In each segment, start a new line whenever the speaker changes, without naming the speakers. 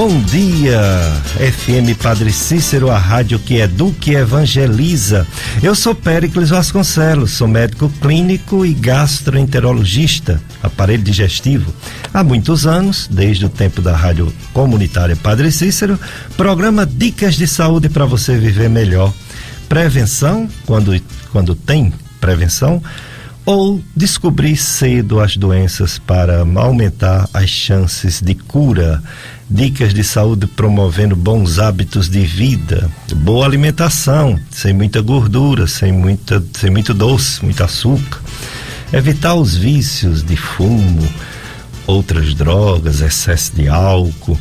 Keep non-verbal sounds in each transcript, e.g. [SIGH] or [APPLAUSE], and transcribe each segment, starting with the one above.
Bom dia, FM Padre Cícero, a rádio que educa e evangeliza. Eu sou Péricles Vasconcelos, sou médico clínico e gastroenterologista, aparelho digestivo. Há muitos anos, desde o tempo da rádio comunitária Padre Cícero, programa Dicas de Saúde para você viver melhor. Prevenção, quando, quando tem prevenção, ou descobrir cedo as doenças para aumentar as chances de cura. Dicas de saúde promovendo bons hábitos de vida, boa alimentação, sem muita gordura, sem, muita, sem muito doce, muito açúcar. Evitar os vícios de fumo, outras drogas, excesso de álcool.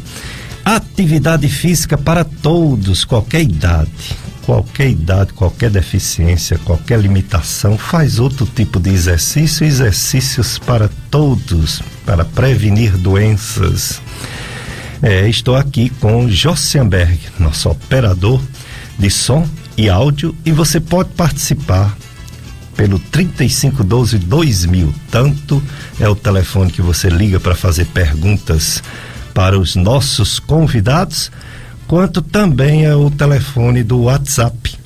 Atividade física para todos, qualquer idade qualquer idade, qualquer deficiência, qualquer limitação, faz outro tipo de exercício, exercícios para todos, para prevenir doenças. É, estou aqui com Jossianberg, nosso operador de som e áudio, e você pode participar pelo 3512 2000. Tanto é o telefone que você liga para fazer perguntas para os nossos convidados quanto também é o telefone do WhatsApp.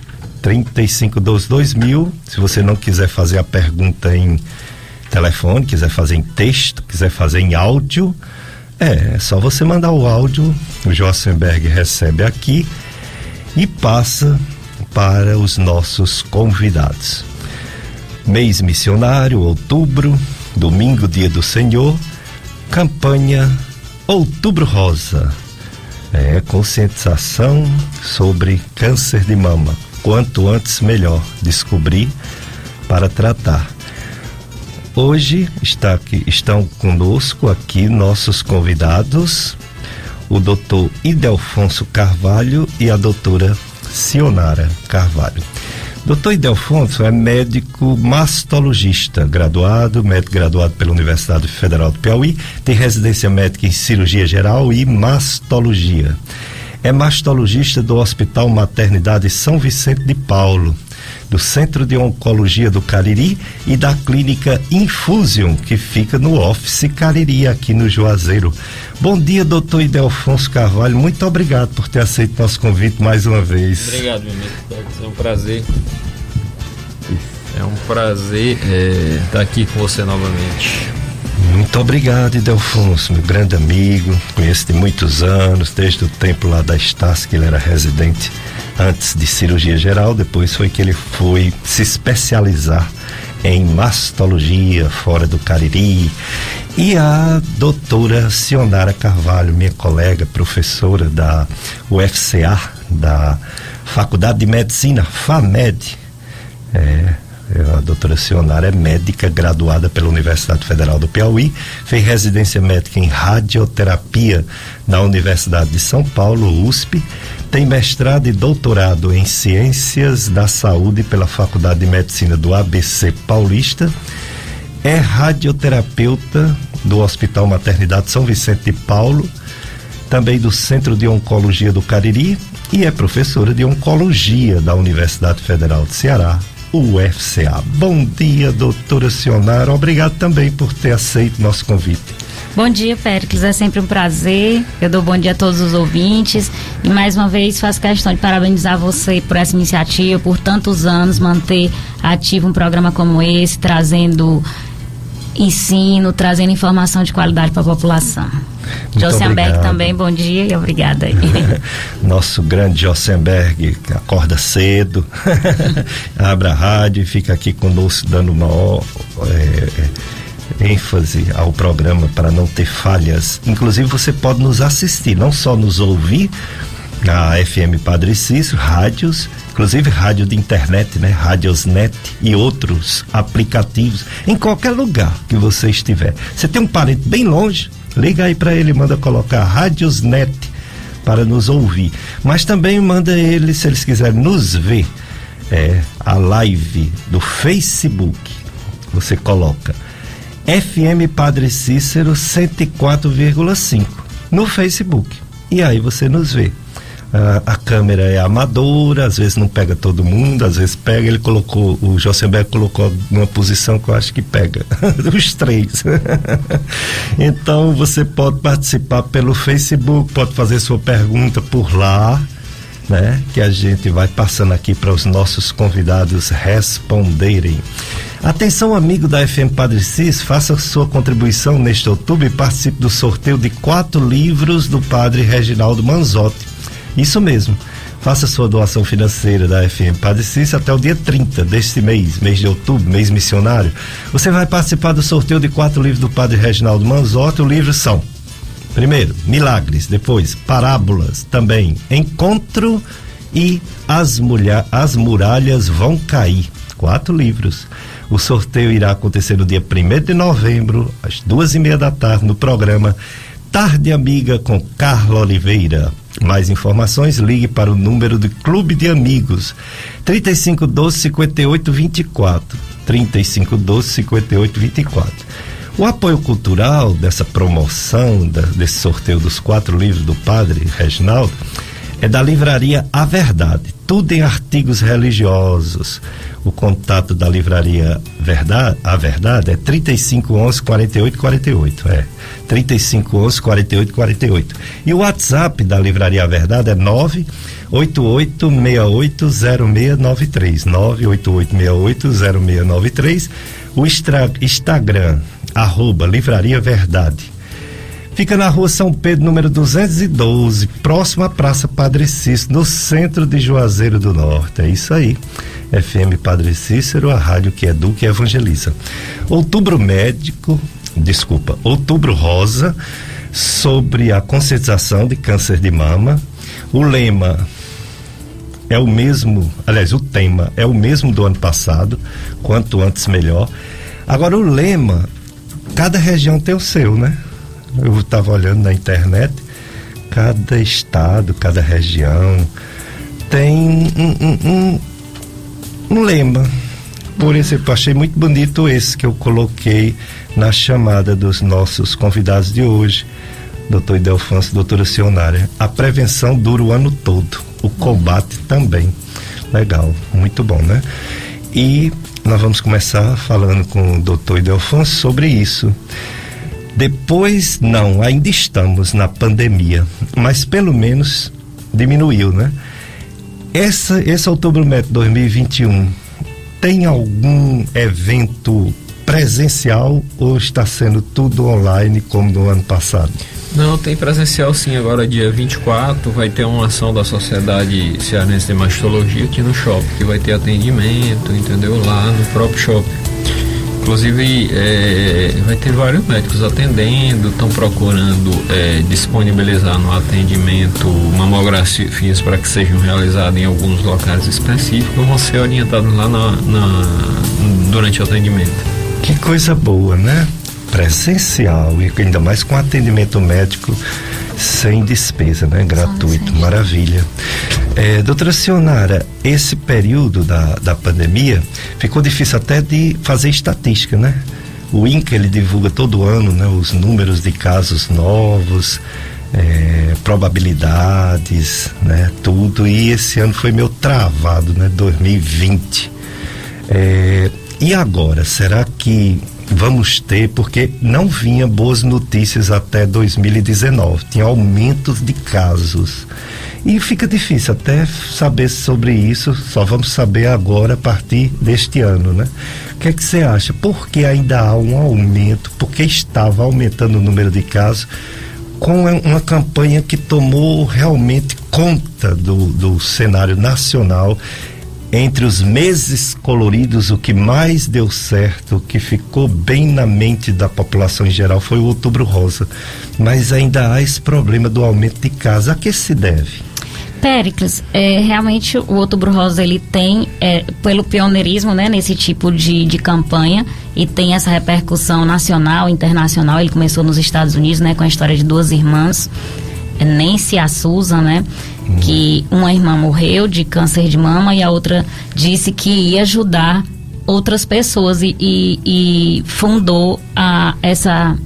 3522 Se você não quiser fazer a pergunta em telefone, quiser fazer em texto, quiser fazer em áudio, é, é só você mandar o áudio, o Jossenberg recebe aqui e passa para os nossos convidados. Mês missionário, outubro, domingo, dia do Senhor, campanha Outubro Rosa é, conscientização sobre câncer de mama. Quanto antes, melhor descobrir para tratar. Hoje está aqui, estão conosco aqui nossos convidados, o doutor Idelfonso Carvalho e a doutora Sionara Carvalho. Doutor Idelfonso é médico mastologista, graduado, médico graduado pela Universidade Federal do Piauí, tem residência médica em cirurgia geral e mastologia. É mastologista do Hospital Maternidade São Vicente de Paulo, do Centro de Oncologia do Cariri e da Clínica Infusion, que fica no Office Cariri, aqui no Juazeiro. Bom dia, doutor Idelfonso Carvalho. Muito obrigado por ter aceito nosso convite mais uma vez.
Obrigado, meu amigo. É um prazer. É um prazer é, estar aqui com você novamente.
Muito obrigado, Idelfonso, meu grande amigo. Conheço de muitos anos, desde o tempo lá da Estácio, que ele era residente antes de cirurgia geral. Depois foi que ele foi se especializar em mastologia fora do Cariri. E a doutora Sionara Carvalho, minha colega, professora da UFCA, da Faculdade de Medicina, FAMED. É, a doutora Sionara é médica graduada pela Universidade Federal do Piauí, fez residência médica em radioterapia na Universidade de São Paulo, USP, tem mestrado e doutorado em Ciências da Saúde pela Faculdade de Medicina do ABC Paulista. É radioterapeuta do Hospital Maternidade São Vicente de Paulo, também do Centro de Oncologia do Cariri e é professora de Oncologia da Universidade Federal de Ceará, UFCA. Bom dia, doutora Sionara. Obrigado também por ter aceito nosso convite.
Bom dia, Péricles. É sempre um prazer. Eu dou bom dia a todos os ouvintes. E mais uma vez faço questão de parabenizar você por essa iniciativa, por tantos anos manter ativo um programa como esse, trazendo ensino, trazendo informação de qualidade para a população. Josenberg também, bom dia e obrigada aí. [LAUGHS]
Nosso grande Josenberg, que acorda cedo, [LAUGHS] abre a rádio e fica aqui conosco dando uma é, ênfase ao programa para não ter falhas. Inclusive você pode nos assistir, não só nos ouvir na FM Padre Cícero, rádios, inclusive rádio de internet, né? Radiosnet e outros aplicativos, em qualquer lugar que você estiver. Você tem um parente bem longe, liga aí para ele, manda colocar Radiosnet para nos ouvir. Mas também manda ele, se eles quiserem nos ver, é, a live do Facebook. Você coloca FM Padre Cícero 104,5 no Facebook. E aí você nos vê. A, a, câmera é amadora, às vezes não pega todo mundo, às vezes pega. Ele colocou, o Josenberg colocou numa posição que eu acho que pega, [LAUGHS] os três. [LAUGHS] então você pode participar pelo Facebook, pode fazer sua pergunta por lá. Né, que a gente vai passando aqui para os nossos convidados responderem. Atenção, amigo da FM Padre Cis, faça sua contribuição neste outubro e participe do sorteio de quatro livros do Padre Reginaldo Manzotti isso mesmo. Faça sua doação financeira da FM Padre Cícero até o dia 30 deste mês, mês de outubro, mês missionário. Você vai participar do sorteio de quatro livros do Padre Reginaldo Manzotti. Os livros são: primeiro, Milagres, depois, Parábolas, também, Encontro e As, Mulher, As Muralhas Vão Cair. Quatro livros. O sorteio irá acontecer no dia 1 de novembro, às duas e meia da tarde, no programa Tarde Amiga com Carla Oliveira. Mais informações, ligue para o número do Clube de Amigos 3512 5824. 3512 5824. O apoio cultural dessa promoção, da, desse sorteio dos quatro livros do Padre Reginaldo, é da livraria A Verdade, tudo em artigos religiosos. O contato da livraria Verdade, A Verdade é 3511 4848, é. 3511 4848. E o WhatsApp da livraria A Verdade é 988680693, 988680693. O Instagram arroba Livraria Verdade Fica na rua São Pedro, número 212, próximo à Praça Padre Cícero, no centro de Juazeiro do Norte. É isso aí. FM Padre Cícero, a rádio que educa e evangeliza. Outubro Médico, desculpa, Outubro Rosa, sobre a conscientização de câncer de mama. O lema é o mesmo, aliás, o tema é o mesmo do ano passado, quanto antes melhor. Agora, o lema, cada região tem o seu, né? Eu estava olhando na internet, cada estado, cada região tem um, um, um, um lema. Por exemplo, achei muito bonito esse que eu coloquei na chamada dos nossos convidados de hoje, doutor Idelfonso, doutora Cionária. A prevenção dura o ano todo, o combate também. Legal, muito bom, né? E nós vamos começar falando com o doutor Idelfonso sobre isso. Depois, não, ainda estamos na pandemia, mas pelo menos diminuiu, né? Essa, esse Outubro Met 2021 tem algum evento presencial ou está sendo tudo online como no ano passado?
Não, tem presencial sim. Agora, dia 24, vai ter uma ação da Sociedade Cearense de Mastologia aqui no shopping, que vai ter atendimento, entendeu? Lá no próprio shopping. Inclusive, é, vai ter vários médicos atendendo, estão procurando é, disponibilizar no atendimento mamografias para que sejam realizadas em alguns locais específicos, vão ser orientados lá na, na, durante o atendimento.
Que coisa boa, né? Presencial e ainda mais com atendimento médico sem despesa, né? Gratuito, maravilha. É, doutora Sionara, esse período da, da pandemia ficou difícil até de fazer estatística, né? O INCA ele divulga todo ano né, os números de casos novos, é, probabilidades, né, tudo. E esse ano foi meio travado, né, 2020. É, e agora, será que vamos ter, porque não vinha boas notícias até 2019, tinha aumentos de casos. E fica difícil até saber sobre isso, só vamos saber agora a partir deste ano, né? O que é que você acha? Por que ainda há um aumento? Por que estava aumentando o número de casos? Com uma campanha que tomou realmente conta do, do cenário nacional entre os meses coloridos, o que mais deu certo, o que ficou bem na mente da população em geral foi o Outubro Rosa. Mas ainda há esse problema do aumento de casos. A que se deve?
Péricles, é, realmente o Outubro Rosa ele tem, é, pelo pioneirismo né, nesse tipo de, de campanha e tem essa repercussão nacional, internacional. Ele começou nos Estados Unidos né, com a história de duas irmãs, Nancy e a Susan, né? Uhum. Que uma irmã morreu de câncer de mama e a outra disse que ia ajudar outras pessoas e, e, e fundou a, essa.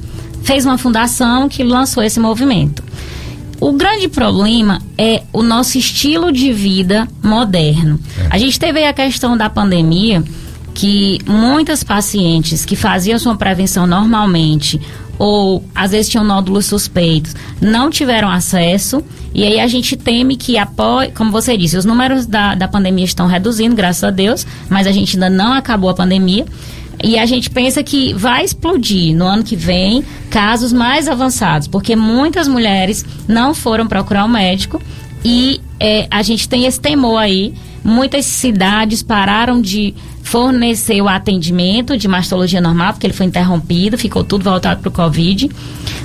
fez uma fundação que lançou esse movimento. O grande problema é o nosso estilo de vida moderno. É. A gente teve a questão da pandemia que muitas pacientes que faziam sua prevenção normalmente ou às vezes tinham nódulos suspeitos, não tiveram acesso. E aí a gente teme que após, como você disse, os números da, da pandemia estão reduzindo, graças a Deus, mas a gente ainda não acabou a pandemia. E a gente pensa que vai explodir no ano que vem casos mais avançados, porque muitas mulheres não foram procurar o um médico e é, a gente tem esse temor aí. Muitas cidades pararam de fornecer o atendimento de mastologia normal, porque ele foi interrompido, ficou tudo voltado para o Covid.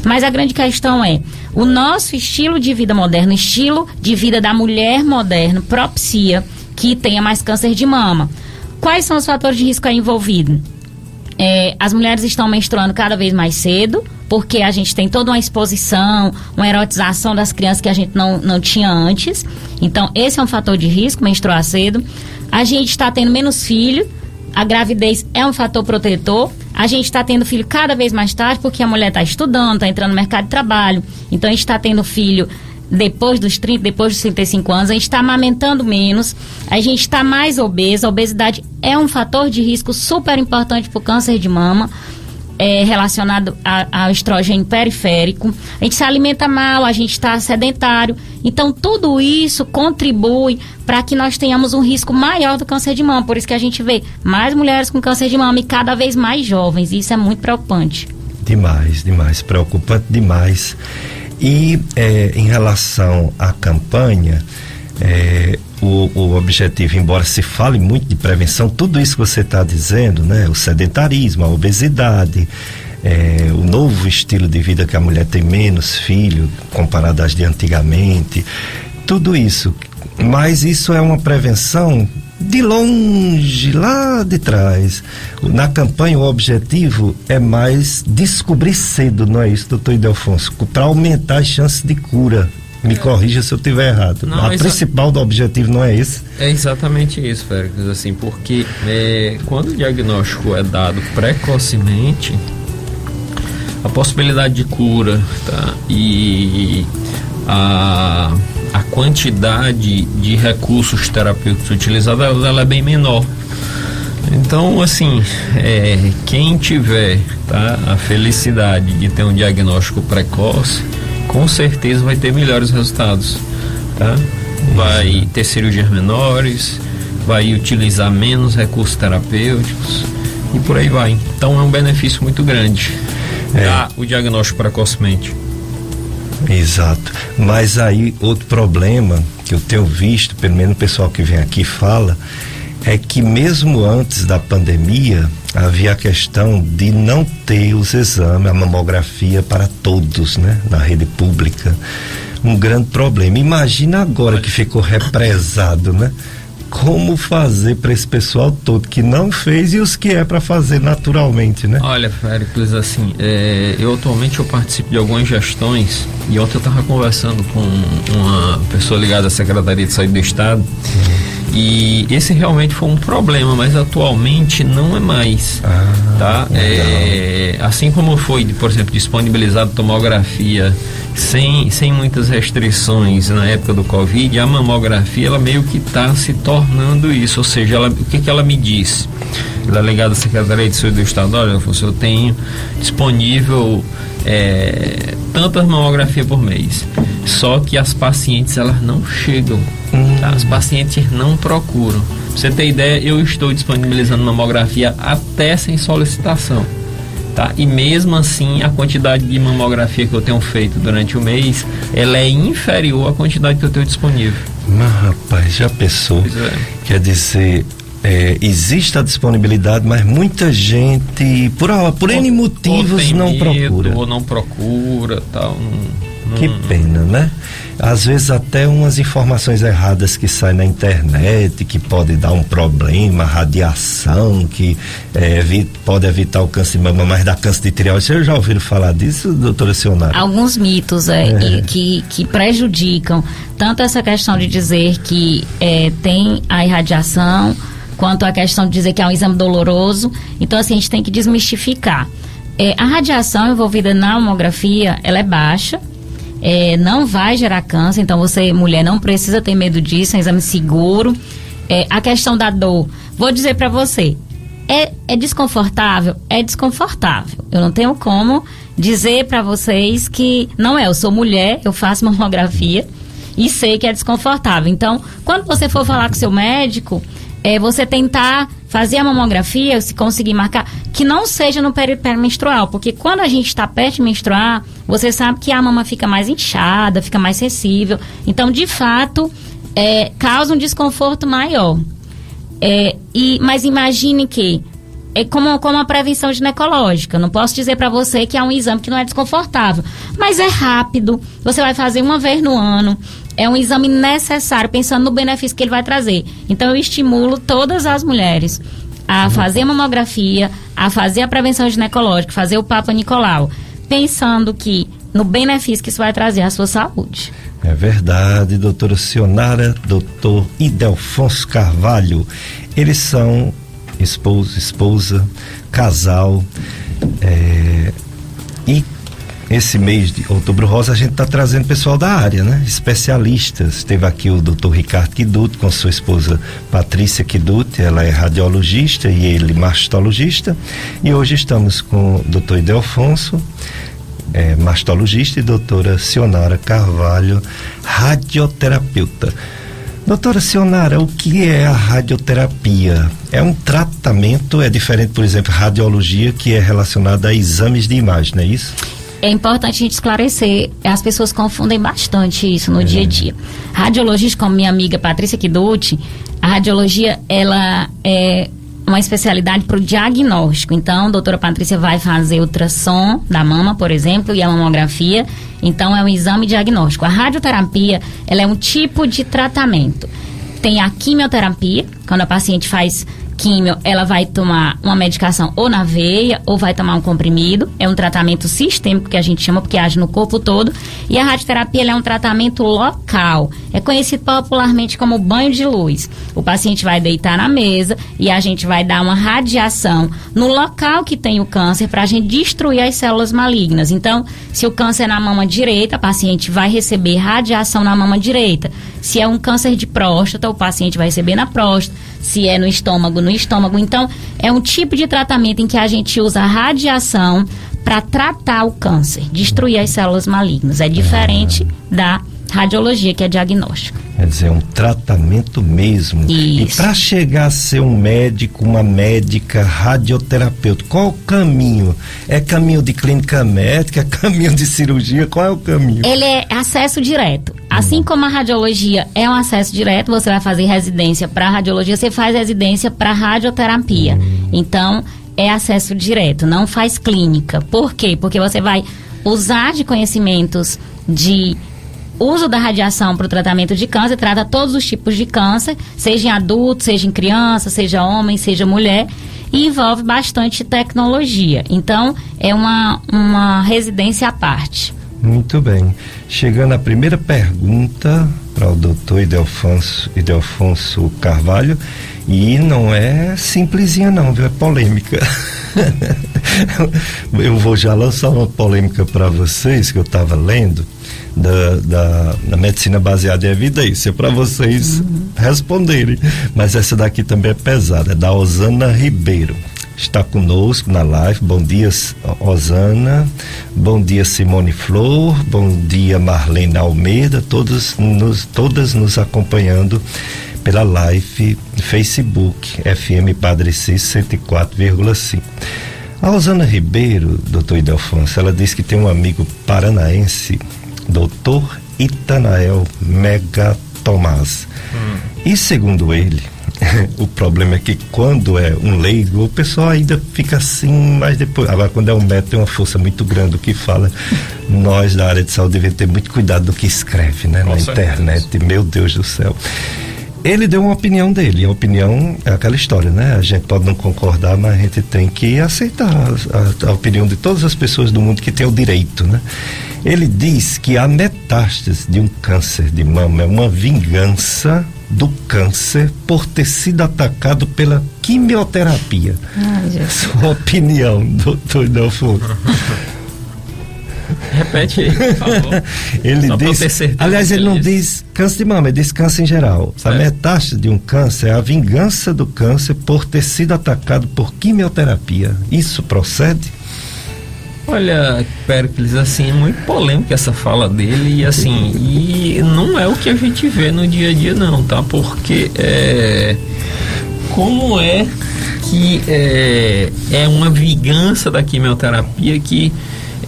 Mas a grande questão é: o nosso estilo de vida moderno, estilo de vida da mulher moderna, propicia que tenha mais câncer de mama. Quais são os fatores de risco aí envolvidos? É, as mulheres estão menstruando cada vez mais cedo, porque a gente tem toda uma exposição, uma erotização das crianças que a gente não, não tinha antes. Então, esse é um fator de risco, menstruar cedo. A gente está tendo menos filho, a gravidez é um fator protetor. A gente está tendo filho cada vez mais tarde, porque a mulher está estudando, está entrando no mercado de trabalho. Então, a gente está tendo filho depois dos 30, depois dos 35 anos, a gente está amamentando menos, a gente está mais obesa. A obesidade é um fator de risco super importante para o câncer de mama. É, relacionado ao estrogênio periférico. A gente se alimenta mal, a gente está sedentário. Então, tudo isso contribui para que nós tenhamos um risco maior do câncer de mama. Por isso que a gente vê mais mulheres com câncer de mama e cada vez mais jovens. E isso é muito preocupante.
Demais, demais. Preocupante demais. E é, em relação à campanha, é, o, o, objetivo, embora se fale muito de prevenção, tudo isso que você está dizendo, né? O sedentarismo, a obesidade, é, o novo estilo de vida que a mulher tem menos filho comparado às de antigamente, tudo isso. Mas isso é uma prevenção de longe, lá de trás. Na campanha, o objetivo é mais descobrir cedo, não é isso, doutor Idelfonso? Para aumentar as chances de cura. Me é. corrija se eu estiver errado. Não, a principal do objetivo não é esse?
É exatamente isso, Félix. Assim, porque é, quando o diagnóstico é dado precocemente, a possibilidade de cura tá? e a a quantidade de recursos terapêuticos utilizados ela, ela é bem menor. Então, assim, é, quem tiver tá, a felicidade de ter um diagnóstico precoce, com certeza vai ter melhores resultados. Tá? Vai ter cirurgias menores, vai utilizar menos recursos terapêuticos e por aí vai. Então é um benefício muito grande é. dar o diagnóstico precocemente.
Exato. Mas aí outro problema que eu tenho visto, pelo menos o pessoal que vem aqui fala, é que mesmo antes da pandemia havia a questão de não ter os exames, a mamografia para todos, né, na rede pública. Um grande problema. Imagina agora que ficou represado, né? Como fazer para esse pessoal todo que não fez e os que é para fazer naturalmente, né?
Olha, Féricles, assim, é, eu atualmente eu participo de algumas gestões e ontem eu estava conversando com uma pessoa ligada à Secretaria de Saúde do Estado uhum. E esse realmente foi um problema, mas atualmente não é mais. Ah, tá? É, assim como foi, por exemplo, disponibilizado tomografia sem, sem muitas restrições na época do Covid, a mamografia ela meio que está se tornando isso. Ou seja, ela, o que, que ela me disse? Delegada da Secretaria de Saúde do Estado, olha, eu tenho disponível é, tantas mamografias por mês. Só que as pacientes elas não chegam. Hum. Tá? As pacientes não procuram. Pra você ter ideia, eu estou disponibilizando mamografia até sem solicitação. Tá? E mesmo assim, a quantidade de mamografia que eu tenho feito durante o mês, ela é inferior à quantidade que eu tenho disponível.
Mas rapaz, já pensou? É. Quer dizer, é, existe a disponibilidade, mas muita gente, por, por N motivos, não medo, procura.
Ou não procura, tal. Não,
que pena, né? Às vezes até umas informações erradas que saem na internet, que pode dar um problema, radiação, que é, pode evitar o câncer de mama, mas dá câncer de tireoide. Vocês já ouviram falar disso, doutora Sionara?
Alguns mitos é, é. que, que prejudicam tanto essa questão de dizer que é, tem a irradiação quanto a questão de dizer que é um exame doloroso. Então, assim, a gente tem que desmistificar. É, a radiação envolvida na mamografia, ela é baixa, é, não vai gerar câncer, então você, mulher, não precisa ter medo disso, é um exame seguro. É, a questão da dor, vou dizer para você, é, é desconfortável? É desconfortável. Eu não tenho como dizer para vocês que não é. Eu sou mulher, eu faço [LAUGHS] mamografia e sei que é desconfortável. Então, quando você for falar com seu médico, é você tentar fazer a mamografia, se conseguir marcar, que não seja no período pré-menstrual, porque quando a gente está perto de menstruar, você sabe que a mama fica mais inchada, fica mais sensível. Então, de fato, é, causa um desconforto maior. É, e, mas imagine que é como, como a prevenção ginecológica. Não posso dizer para você que é um exame que não é desconfortável, mas é rápido. Você vai fazer uma vez no ano. É um exame necessário, pensando no benefício que ele vai trazer. Então, eu estimulo todas as mulheres a fazer a mamografia, a fazer a prevenção ginecológica, fazer o Papa Nicolau, pensando que no benefício que isso vai trazer à sua saúde.
É verdade, doutora Sionara, doutor Idelfonso Carvalho. Eles são esposo, esposa, casal. É, e esse mês de outubro rosa a gente está trazendo pessoal da área, né? Especialistas. Teve aqui o doutor Ricardo Kiduti com sua esposa Patrícia Kiduti, ela é radiologista e ele mastologista. E hoje estamos com o doutor Idelfonso, é, mastologista, e doutora Sionara Carvalho, radioterapeuta. Doutora Sionara, o que é a radioterapia? É um tratamento, é diferente, por exemplo, radiologia, que é relacionada a exames de imagem, não é isso?
É importante a gente esclarecer, as pessoas confundem bastante isso no é. dia a dia. Radiologista, como minha amiga Patrícia Kiduti, a radiologia, ela é uma especialidade para o diagnóstico. Então, a doutora Patrícia vai fazer ultrassom da mama, por exemplo, e a mamografia. Então, é um exame diagnóstico. A radioterapia, ela é um tipo de tratamento. Tem a quimioterapia, quando a paciente faz químio, ela vai tomar uma medicação ou na veia ou vai tomar um comprimido. É um tratamento sistêmico que a gente chama porque age no corpo todo. E a radioterapia é um tratamento local. É conhecido popularmente como banho de luz. O paciente vai deitar na mesa e a gente vai dar uma radiação no local que tem o câncer para a gente destruir as células malignas. Então, se o câncer é na mama direita, a paciente vai receber radiação na mama direita. Se é um câncer de próstata, o paciente vai receber na próstata. Se é no estômago, no estômago. Então, é um tipo de tratamento em que a gente usa radiação para tratar o câncer, destruir as células malignas. É diferente da radiologia, que é diagnóstico.
Quer dizer, um tratamento mesmo. Isso. E para chegar a ser um médico, uma médica, radioterapeuta, qual o caminho? É caminho de clínica médica, [LAUGHS] caminho de cirurgia? Qual é o caminho?
Ele é acesso direto. Assim como a radiologia é um acesso direto, você vai fazer residência para radiologia, você faz residência para radioterapia. Uhum. Então, é acesso direto, não faz clínica. Por quê? Porque você vai usar de conhecimentos de uso da radiação para o tratamento de câncer, trata todos os tipos de câncer, seja em adulto, seja em criança, seja homem, seja mulher, e envolve bastante tecnologia. Então, é uma, uma residência à parte.
Muito bem. Chegando à primeira pergunta para o doutor Idelfonso, Idelfonso Carvalho, e não é simplesinha não, viu? É polêmica. [LAUGHS] eu vou já lançar uma polêmica para vocês que eu estava lendo da, da, da, medicina baseada em evidência é para vocês uhum. responderem. Mas essa daqui também é pesada, é da Osana Ribeiro. Está conosco na live. Bom dia, Osana. Bom dia, Simone Flor. Bom dia, Marlene Almeida. Todos nos, todas nos acompanhando pela live Facebook FM Padre Cis 104,5. A Osana Ribeiro, doutor Idelfonso, ela disse que tem um amigo paranaense doutor Itanael Mega Tomás. Hum. E segundo ele, [LAUGHS] o problema é que quando é um leigo, o pessoal ainda fica assim, mas depois. Agora, quando é um médico, tem uma força muito grande o que fala. Nós da área de saúde devemos ter muito cuidado do que escreve, né? Com na certeza. internet. Meu Deus do céu. Ele deu uma opinião dele. A opinião é aquela história, né? A gente pode não concordar, mas a gente tem que aceitar a, a, a opinião de todas as pessoas do mundo que tem o direito, né? Ele diz que a metástase de um câncer de mama é uma vingança do câncer por ter sido atacado pela quimioterapia. Ai, [LAUGHS] Sua opinião, doutor Delfo.
Repete aí, por favor. [LAUGHS]
ele Só diz. Aliás, ele não diz câncer de mama, ele diz câncer em geral. Certo. A metástase de um câncer é a vingança do câncer por ter sido atacado por quimioterapia. Isso procede?
Olha, Pericles, assim, é muito polêmica essa fala dele e assim, e não é o que a gente vê no dia a dia não, tá? Porque é, como é que é, é uma vingança da quimioterapia que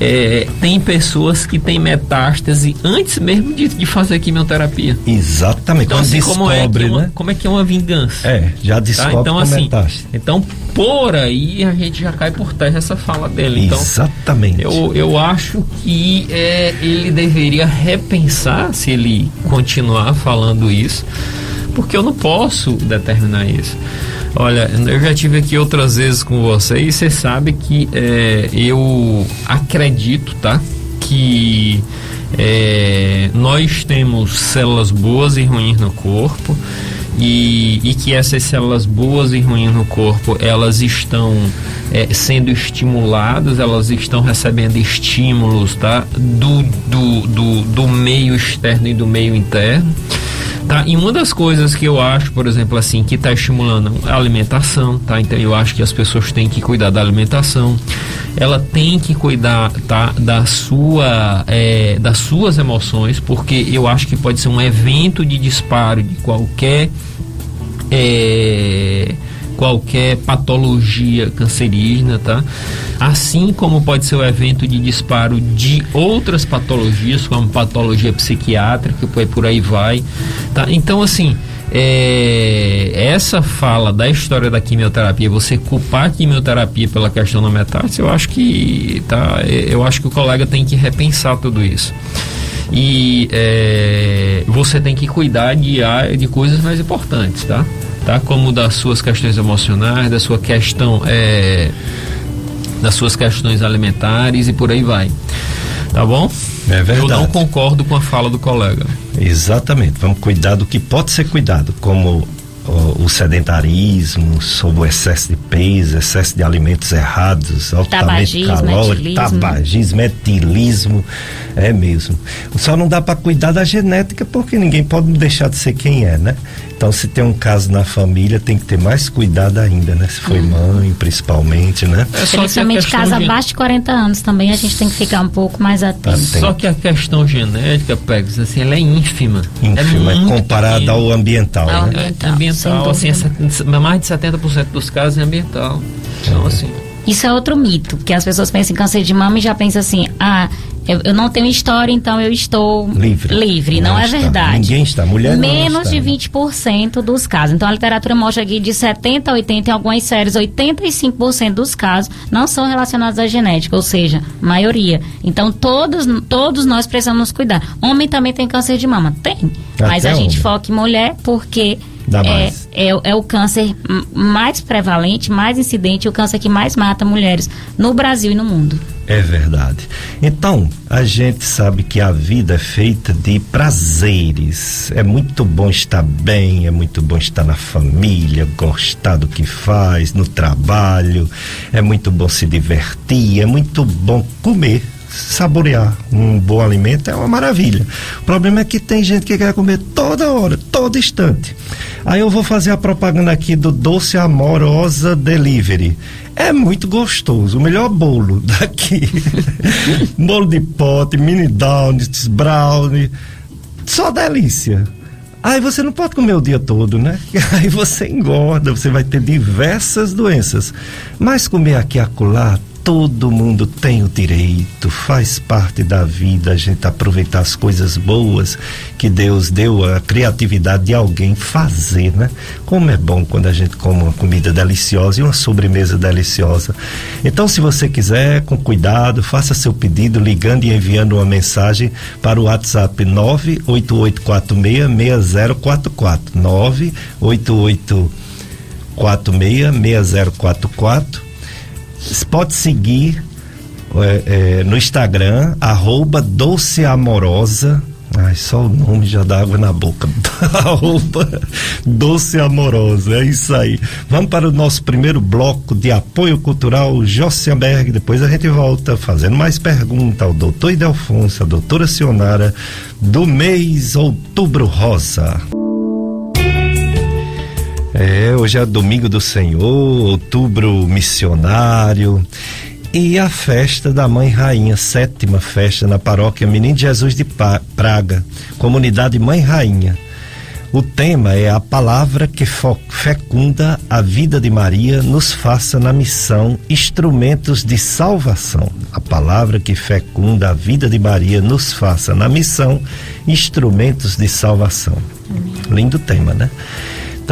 é, tem pessoas que têm metástase antes mesmo de, de fazer quimioterapia.
Exatamente.
Então, assim, como, é que uma, né? como é que é uma vingança?
É, já descobre
tá? então, assim, metástase. Então, por aí a gente já cai por terra essa fala dele. Então,
Exatamente.
Eu, eu acho que é, ele deveria repensar se ele continuar falando isso, porque eu não posso determinar isso. Olha, eu já tive aqui outras vezes com você e você sabe que é, eu acredito, tá? Que é, nós temos células boas e ruins no corpo e, e, que essas células boas e ruins no corpo elas estão é, sendo estimuladas, elas estão recebendo estímulos tá? do, do, do, do meio externo e do meio interno. Tá? E uma das coisas que eu acho, por exemplo, assim, que está estimulando a alimentação, tá? Então eu acho que as pessoas têm que cuidar da alimentação. Ela tem que cuidar, tá? Da sua, é, das suas emoções, porque eu acho que pode ser um evento de disparo de qualquer é, qualquer patologia cancerígena, tá? Assim como pode ser o evento de disparo de outras patologias, como patologia psiquiátrica, por aí vai, tá? Então, assim, é, essa fala da história da quimioterapia, você culpar a quimioterapia pela questão da metástase, eu acho que tá, eu acho que o colega tem que repensar tudo isso. E é, você tem que cuidar de, de coisas mais importantes, tá? Tá? Como das suas questões emocionais, da sua questão, é, das suas questões alimentares e por aí vai. Tá bom?
É verdade.
Eu não concordo com a fala do colega.
Exatamente. Vamos cuidar do que pode ser cuidado, como o, o, sedentarismo, sobre o excesso de peso, excesso de alimentos errados, altamente calóricos, tabagismo, etilismo, é mesmo. Só não dá para cuidar da genética porque ninguém pode deixar de ser quem é, né? Então, se tem um caso na família, tem que ter mais cuidado ainda, né? Se foi uhum. mãe, principalmente, né?
É Principalmente caso de... abaixo de 40 anos também, a gente tem que ficar um pouco mais atento. atento.
Só que a questão genética, Pegs, assim, ela é ínfima.
Ínfima, é, é comparada ao ambiental,
ao
né?
Ambiental, é, ambiental assim, mais de 70% dos casos é ambiental. Então, é. assim...
Isso é outro mito, que as pessoas pensam em câncer de mama e já pensam assim, ah, eu, não tenho história, então eu estou livre. livre. Não, não é
está.
verdade.
Ninguém está. Mulher
Menos
não
está. de 20% dos casos. Então a literatura mostra aqui de 70 a 80, em algumas séries, 85% dos casos não são relacionados à genética, ou seja, maioria. Então todos, todos nós precisamos cuidar. Homem também tem câncer de mama? Tem. Até mas a gente foca em mulher porque é, é, é, o câncer mais prevalente, mais incidente, o câncer que mais mata mulheres no Brasil e no mundo.
É verdade. Então, a gente sabe que a vida é feita de prazeres. É muito bom estar bem, é muito bom estar na família, gostar do que faz, no trabalho, é muito bom se divertir, é muito bom comer saborear um bom alimento é uma maravilha. O problema é que tem gente que quer comer toda hora, todo instante. Aí eu vou fazer a propaganda aqui do Doce Amorosa Delivery. É muito gostoso, o melhor bolo [LAUGHS] daqui. bolo de pote, mini downs, brownie, só delícia. Aí você não pode comer o dia todo, né? [LAUGHS] Aí você engorda, você vai ter diversas doenças. Mas comer aqui acolá todo mundo tem o direito, faz parte da vida a gente aproveitar as coisas boas que Deus deu a criatividade de alguém fazer, né? Como é bom quando a gente come uma comida deliciosa e uma sobremesa deliciosa. Então, se você quiser, com cuidado, faça seu pedido ligando e enviando uma mensagem para o WhatsApp 988466044 988466044 pode seguir é, é, no Instagram, arroba Doce Amorosa, Ai, só o nome já dá água na boca. [LAUGHS] Arroba Doce Amorosa, é isso aí. Vamos para o nosso primeiro bloco de apoio cultural, Jossianberg. Depois a gente volta fazendo mais perguntas ao doutor Idelfonso, a doutora Sionara, do mês Outubro Rosa. É, hoje é domingo do Senhor, outubro missionário e a festa da Mãe Rainha, sétima festa na paróquia Menino Jesus de Praga, comunidade Mãe Rainha. O tema é a palavra que fecunda a vida de Maria, nos faça na missão instrumentos de salvação. A palavra que fecunda a vida de Maria, nos faça na missão instrumentos de salvação. Lindo tema, né?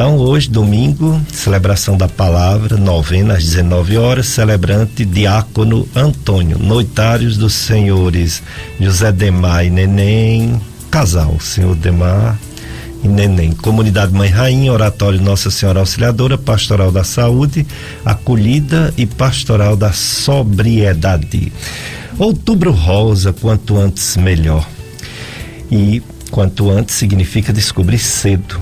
Então, hoje, domingo, celebração da palavra, novena às 19 horas, celebrante Diácono Antônio, noitários dos senhores José Demar e Neném, casal, senhor Demar e Neném, comunidade Mãe Rainha, oratório Nossa Senhora Auxiliadora, pastoral da saúde, acolhida e pastoral da sobriedade. Outubro rosa, quanto antes melhor. E quanto antes significa descobrir cedo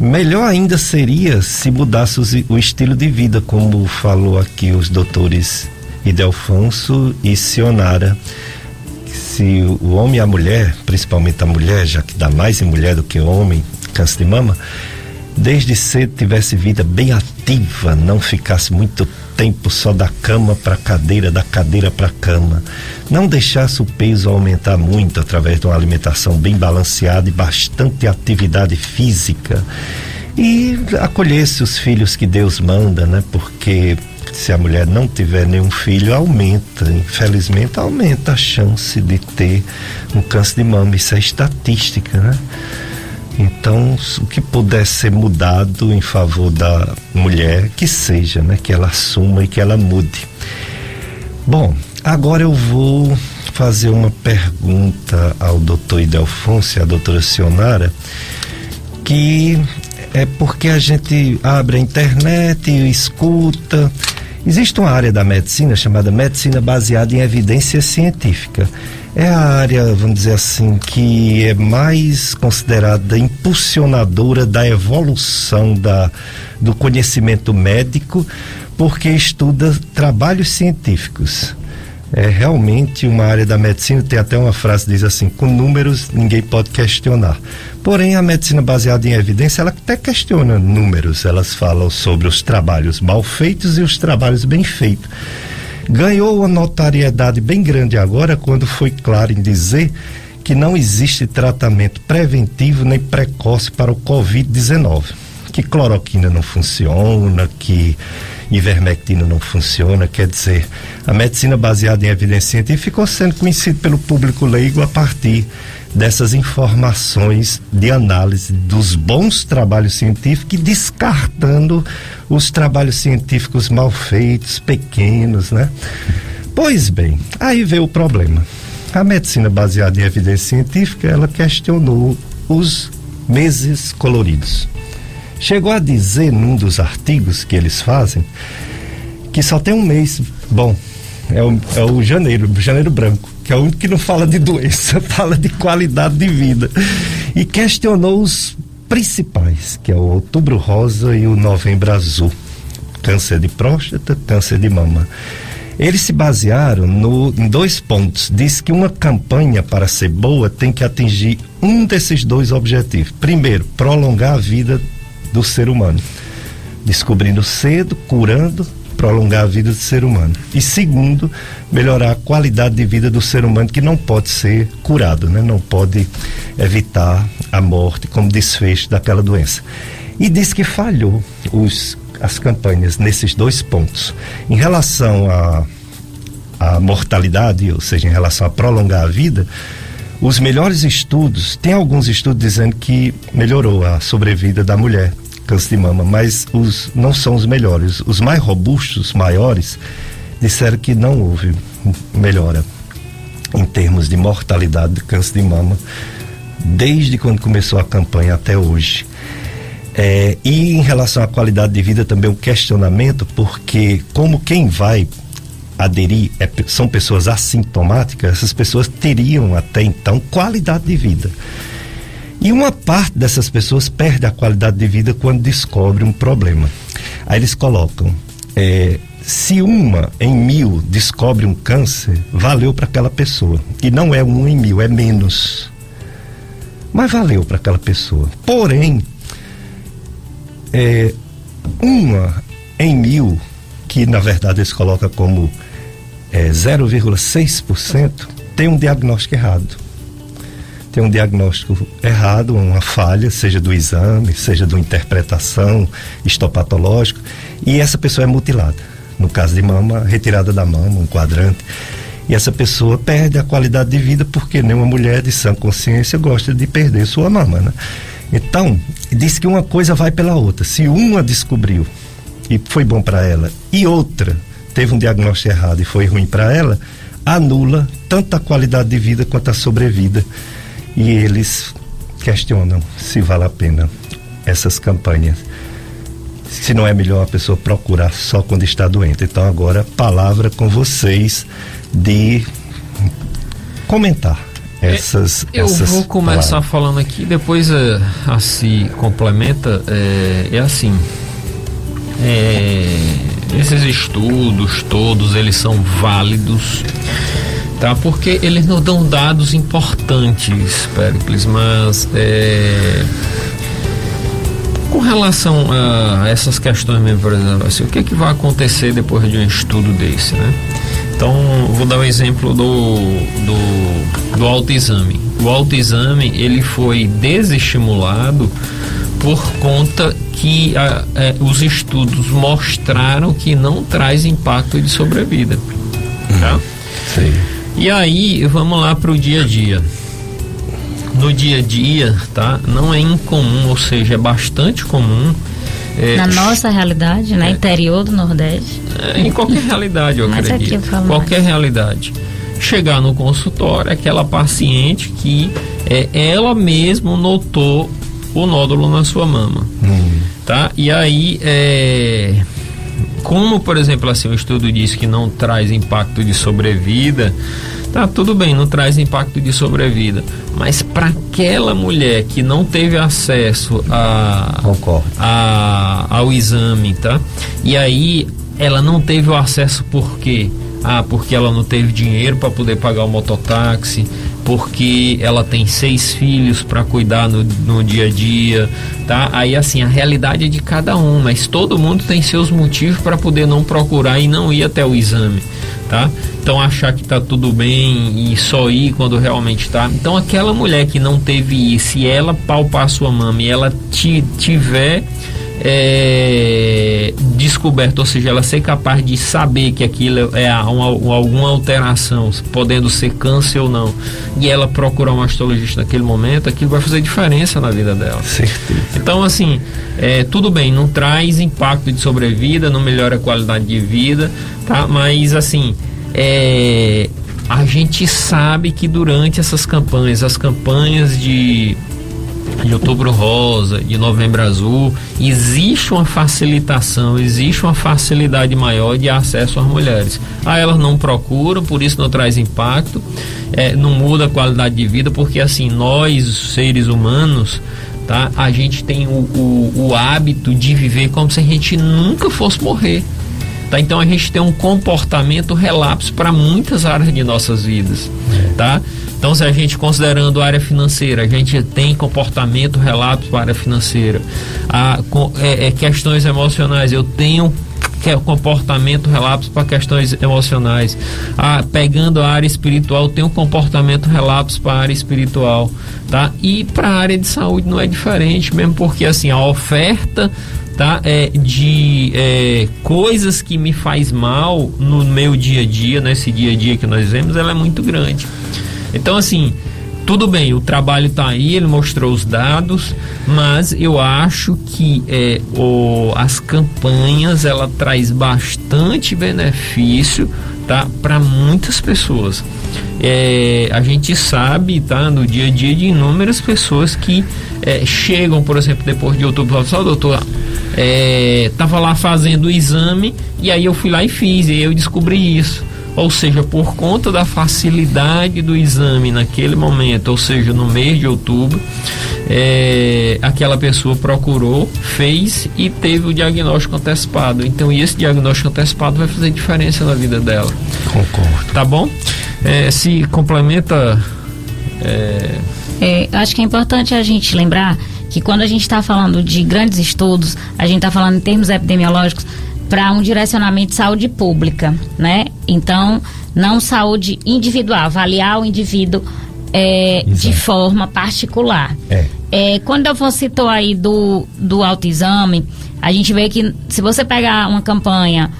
Melhor ainda seria se mudasse o estilo de vida, como falou aqui os doutores Idelfonso e Sionara. Se o homem e a mulher, principalmente a mulher, já que dá mais em mulher do que homem, câncer de mama, desde cedo tivesse vida bem ativa, não ficasse muito tempo só da cama para cadeira, da cadeira para cama. Não deixasse o peso aumentar muito através de uma alimentação bem balanceada e bastante atividade física. E acolhesse os filhos que Deus manda, né? Porque se a mulher não tiver nenhum filho, aumenta, infelizmente, aumenta a chance de ter um câncer de mama. Isso é estatística, né? Então, o que puder ser mudado em favor da mulher, que seja, né? Que ela assuma e que ela mude. Bom, agora eu vou fazer uma pergunta ao doutor Idelfonso e à doutora Sionara, que é porque a gente abre a internet e escuta. Existe uma área da medicina chamada medicina baseada em evidência científica é a área, vamos dizer assim, que é mais considerada impulsionadora da evolução da, do conhecimento médico, porque estuda trabalhos científicos. É realmente uma área da medicina, tem até uma frase que diz assim: com números ninguém pode questionar. Porém, a medicina baseada em evidência, ela até questiona números, elas falam sobre os trabalhos mal feitos e os trabalhos bem feitos ganhou uma notariedade bem grande agora quando foi claro em dizer que não existe tratamento preventivo nem precoce para o Covid-19. Que cloroquina não funciona, que ivermectina não funciona, quer dizer, a medicina baseada em evidência científica ficou sendo conhecida pelo público leigo a partir dessas informações de análise dos bons trabalhos científicos e descartando os trabalhos científicos mal feitos, pequenos, né? Pois bem, aí veio o problema. A medicina baseada em evidência científica, ela questionou os meses coloridos. Chegou a dizer num dos artigos que eles fazem que só tem um mês bom. É o, é o janeiro, janeiro branco que é o único que não fala de doença, [LAUGHS] fala de qualidade de vida. E questionou os principais, que é o outubro rosa e o novembro azul. Câncer de próstata, câncer de mama. Eles se basearam no, em dois pontos. Diz que uma campanha, para ser boa, tem que atingir um desses dois objetivos. Primeiro, prolongar a vida do ser humano. Descobrindo cedo, curando prolongar a vida do ser humano. E segundo, melhorar a qualidade de vida do ser humano que não pode ser curado, né? Não pode evitar a morte como desfecho daquela doença. E diz que falhou os, as campanhas nesses dois pontos. Em relação à a, a mortalidade, ou seja, em relação a prolongar a vida, os melhores estudos, tem alguns estudos dizendo que melhorou a sobrevida da mulher câncer de mama, mas os não são os melhores. Os mais robustos, maiores, disseram que não houve melhora em termos de mortalidade de câncer de mama desde quando começou a campanha até hoje. É, e em relação à qualidade de vida também um questionamento, porque como quem vai aderir é, são pessoas assintomáticas, essas pessoas teriam até então qualidade de vida. E uma parte dessas pessoas perde a qualidade de vida quando descobre um problema. Aí eles colocam: é, se uma em mil descobre um câncer, valeu para aquela pessoa. E não é um em mil, é menos. Mas valeu para aquela pessoa. Porém, é, uma em mil, que na verdade eles colocam como é, 0,6%, tem um diagnóstico errado. Tem um diagnóstico errado, uma falha, seja do exame, seja de interpretação histopatológica, e essa pessoa é mutilada. No caso de mama, retirada da mama, um quadrante. E essa pessoa perde a qualidade de vida porque nenhuma mulher de sã consciência gosta de perder sua mama, né? Então, diz que uma coisa vai pela outra. Se uma descobriu e foi bom para ela e outra teve um diagnóstico errado e foi ruim para ela, anula tanto a qualidade de vida quanto a sobrevida. E eles questionam se vale a pena essas campanhas. Se não é melhor a pessoa procurar só quando está doente. Então agora palavra com vocês de comentar é, essas.
Eu
essas
vou começar palavras. falando aqui, depois é, a se complementa. É, é assim. É, esses estudos todos eles são válidos tá porque eles nos dão dados importantes Pericles mas é, com relação a essas questões mesmo por exemplo assim, o que, é que vai acontecer depois de um estudo desse né então vou dar um exemplo do, do, do autoexame o autoexame ele foi desestimulado por conta que a, é, os estudos mostraram que não traz impacto de sobrevida. Tá?
Sim.
E aí, vamos lá para o dia a dia. No dia a dia, tá? Não é incomum, ou seja, é bastante comum.
É, Na nossa realidade, né? É, interior do Nordeste.
É, em qualquer realidade, eu [LAUGHS] Mas acredito. Aqui eu qualquer mais. realidade. Chegar no consultório, aquela paciente que é, ela mesma notou o nódulo na sua mama. Hum. Tá? E aí, é, como por exemplo assim, o estudo diz que não traz impacto de sobrevida, tá tudo bem, não traz impacto de sobrevida, mas para aquela mulher que não teve acesso a, a, ao exame, tá? E aí ela não teve o acesso por quê? Ah, porque ela não teve dinheiro para poder pagar o mototáxi, porque ela tem seis filhos para cuidar no, no dia a dia, tá? Aí assim, a realidade é de cada um, mas todo mundo tem seus motivos para poder não procurar e não ir até o exame, tá? Então achar que tá tudo bem e só ir quando realmente tá. Então aquela mulher que não teve isso, se ela palpar sua mama e ela tiver é, descoberto, ou seja, ela ser capaz de saber que aquilo é uma, alguma alteração, podendo ser câncer ou não, e ela procurar um mastologista naquele momento, aquilo vai fazer diferença na vida dela.
Certeza.
Então, assim, é, tudo bem, não traz impacto de sobrevida, não melhora a qualidade de vida, tá? Mas, assim, é, a gente sabe que durante essas campanhas, as campanhas de de outubro rosa, de novembro azul, existe uma facilitação, existe uma facilidade maior de acesso às mulheres. Ah, elas não procuram, por isso não traz impacto, é, não muda a qualidade de vida, porque assim, nós, seres humanos, tá, a gente tem o, o, o hábito de viver como se a gente nunca fosse morrer. Tá? Então a gente tem um comportamento relapso para muitas áreas de nossas vidas, tá? Então, se a gente considerando a área financeira, a gente tem comportamento relato para a área financeira, a, é, é, questões emocionais, eu tenho que é comportamento relapso para questões emocionais. Ah, pegando a área espiritual, tem um comportamento relapso para a área espiritual, tá? E para a área de saúde não é diferente, mesmo porque assim a oferta tá? É, de é, coisas que me faz mal no meu dia a dia, nesse dia a dia que nós vemos, ela é muito grande. Então, assim, tudo bem, o trabalho está aí, ele mostrou os dados, mas eu acho que é, o, as campanhas ela traz bastante benefício tá, para muitas pessoas. É, a gente sabe, tá, no dia a dia de inúmeras pessoas que é, chegam, por exemplo, depois de outubro, falam, só doutor, é, tava lá fazendo o exame e aí eu fui lá e fiz, e eu descobri isso ou seja, por conta da facilidade do exame naquele momento, ou seja, no mês de outubro, é, aquela pessoa procurou, fez e teve o diagnóstico antecipado. Então, esse diagnóstico antecipado vai fazer diferença na vida dela.
Concordo.
Tá bom? É, se complementa. É...
É, acho que é importante a gente lembrar que quando a gente está falando de grandes estudos, a gente está falando em termos epidemiológicos para um direcionamento de saúde pública, né? Então, não saúde individual, avaliar o indivíduo é, de forma particular.
É.
É, quando você citou aí do, do autoexame, a gente vê que se você pegar uma campanha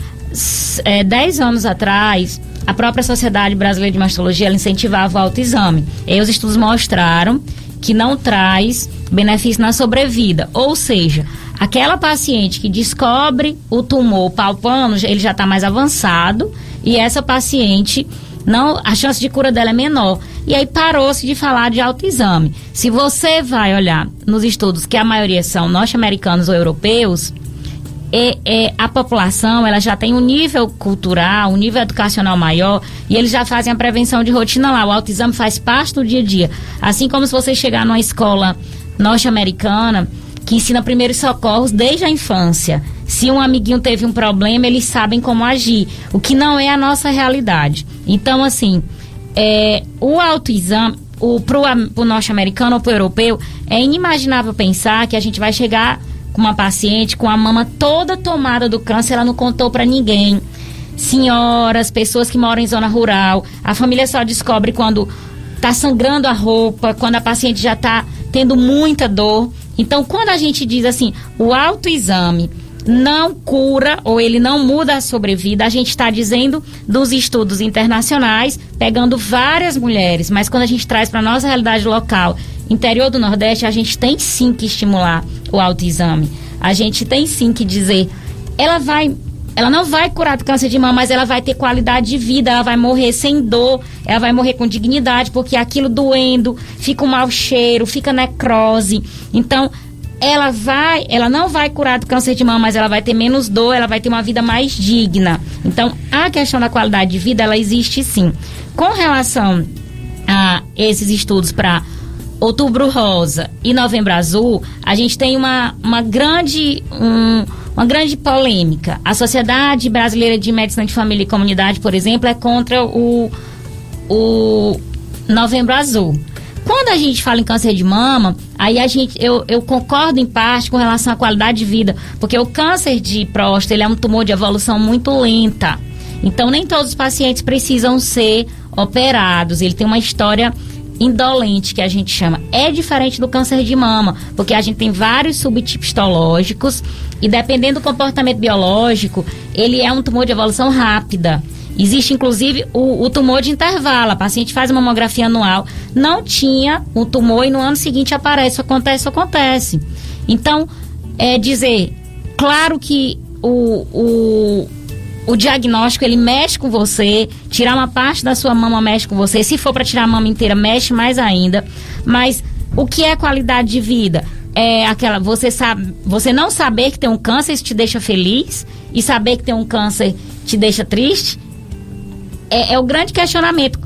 é, 10 anos atrás, a própria Sociedade Brasileira de Mastologia incentivava o autoexame. E os estudos mostraram que não traz benefício na sobrevida. Ou seja, aquela paciente que descobre o tumor palpando, ele já está mais avançado e essa paciente não a chance de cura dela é menor. E aí parou-se de falar de autoexame. Se você vai olhar nos estudos que a maioria são norte-americanos ou europeus, é, é, a população ela já tem um nível cultural, um nível educacional maior e eles já fazem a prevenção de rotina lá. O autoexame faz parte do dia a dia. Assim como se você chegar numa escola norte-americana que ensina primeiros socorros desde a infância. Se um amiguinho teve um problema, eles sabem como agir, o que não é a nossa realidade. Então, assim, é, o autoexame, o, pro, pro norte-americano ou pro europeu, é inimaginável pensar que a gente vai chegar com uma paciente com a mama toda tomada do câncer, ela não contou para ninguém. Senhoras, pessoas que moram em zona rural, a família só descobre quando tá sangrando a roupa, quando a paciente já tá tendo muita dor. Então, quando a gente diz assim, o autoexame não cura ou ele não muda a sobrevida, a gente está dizendo dos estudos internacionais, pegando várias mulheres, mas quando a gente traz para nossa realidade local interior do Nordeste, a gente tem sim que estimular o autoexame. A gente tem sim que dizer, ela vai ela não vai curar do câncer de mama, mas ela vai ter qualidade de vida, ela vai morrer sem dor, ela vai morrer com dignidade, porque aquilo doendo, fica um mau cheiro, fica necrose. Então, ela vai, ela não vai curar do câncer de mama, mas ela vai ter menos dor, ela vai ter uma vida mais digna. Então, a questão da qualidade de vida, ela existe sim. Com relação a esses estudos para Outubro Rosa e Novembro Azul, a gente tem uma, uma grande um, uma grande polêmica. A Sociedade Brasileira de Medicina de Família e Comunidade, por exemplo, é contra o, o Novembro Azul. Quando a gente fala em câncer de mama, aí a gente, eu, eu concordo em parte com relação à qualidade de vida, porque o câncer de próstata ele é um tumor de evolução muito lenta. Então nem todos os pacientes precisam ser operados. Ele tem uma história indolente, que a gente chama, é diferente do câncer de mama, porque a gente tem vários subtipos histológicos e dependendo do comportamento biológico, ele é um tumor de evolução rápida. Existe inclusive o, o, tumor de intervalo. A paciente faz uma mamografia anual, não tinha o tumor e no ano seguinte aparece, acontece, acontece. Então, é dizer, claro que o, o, o diagnóstico ele mexe com você, tirar uma parte da sua mama mexe com você. Se for para tirar a mama inteira, mexe mais ainda. Mas o que é qualidade de vida? É aquela você sabe, você não saber que tem um câncer isso te deixa feliz e saber que tem um câncer te deixa triste. É, é o grande questionamento.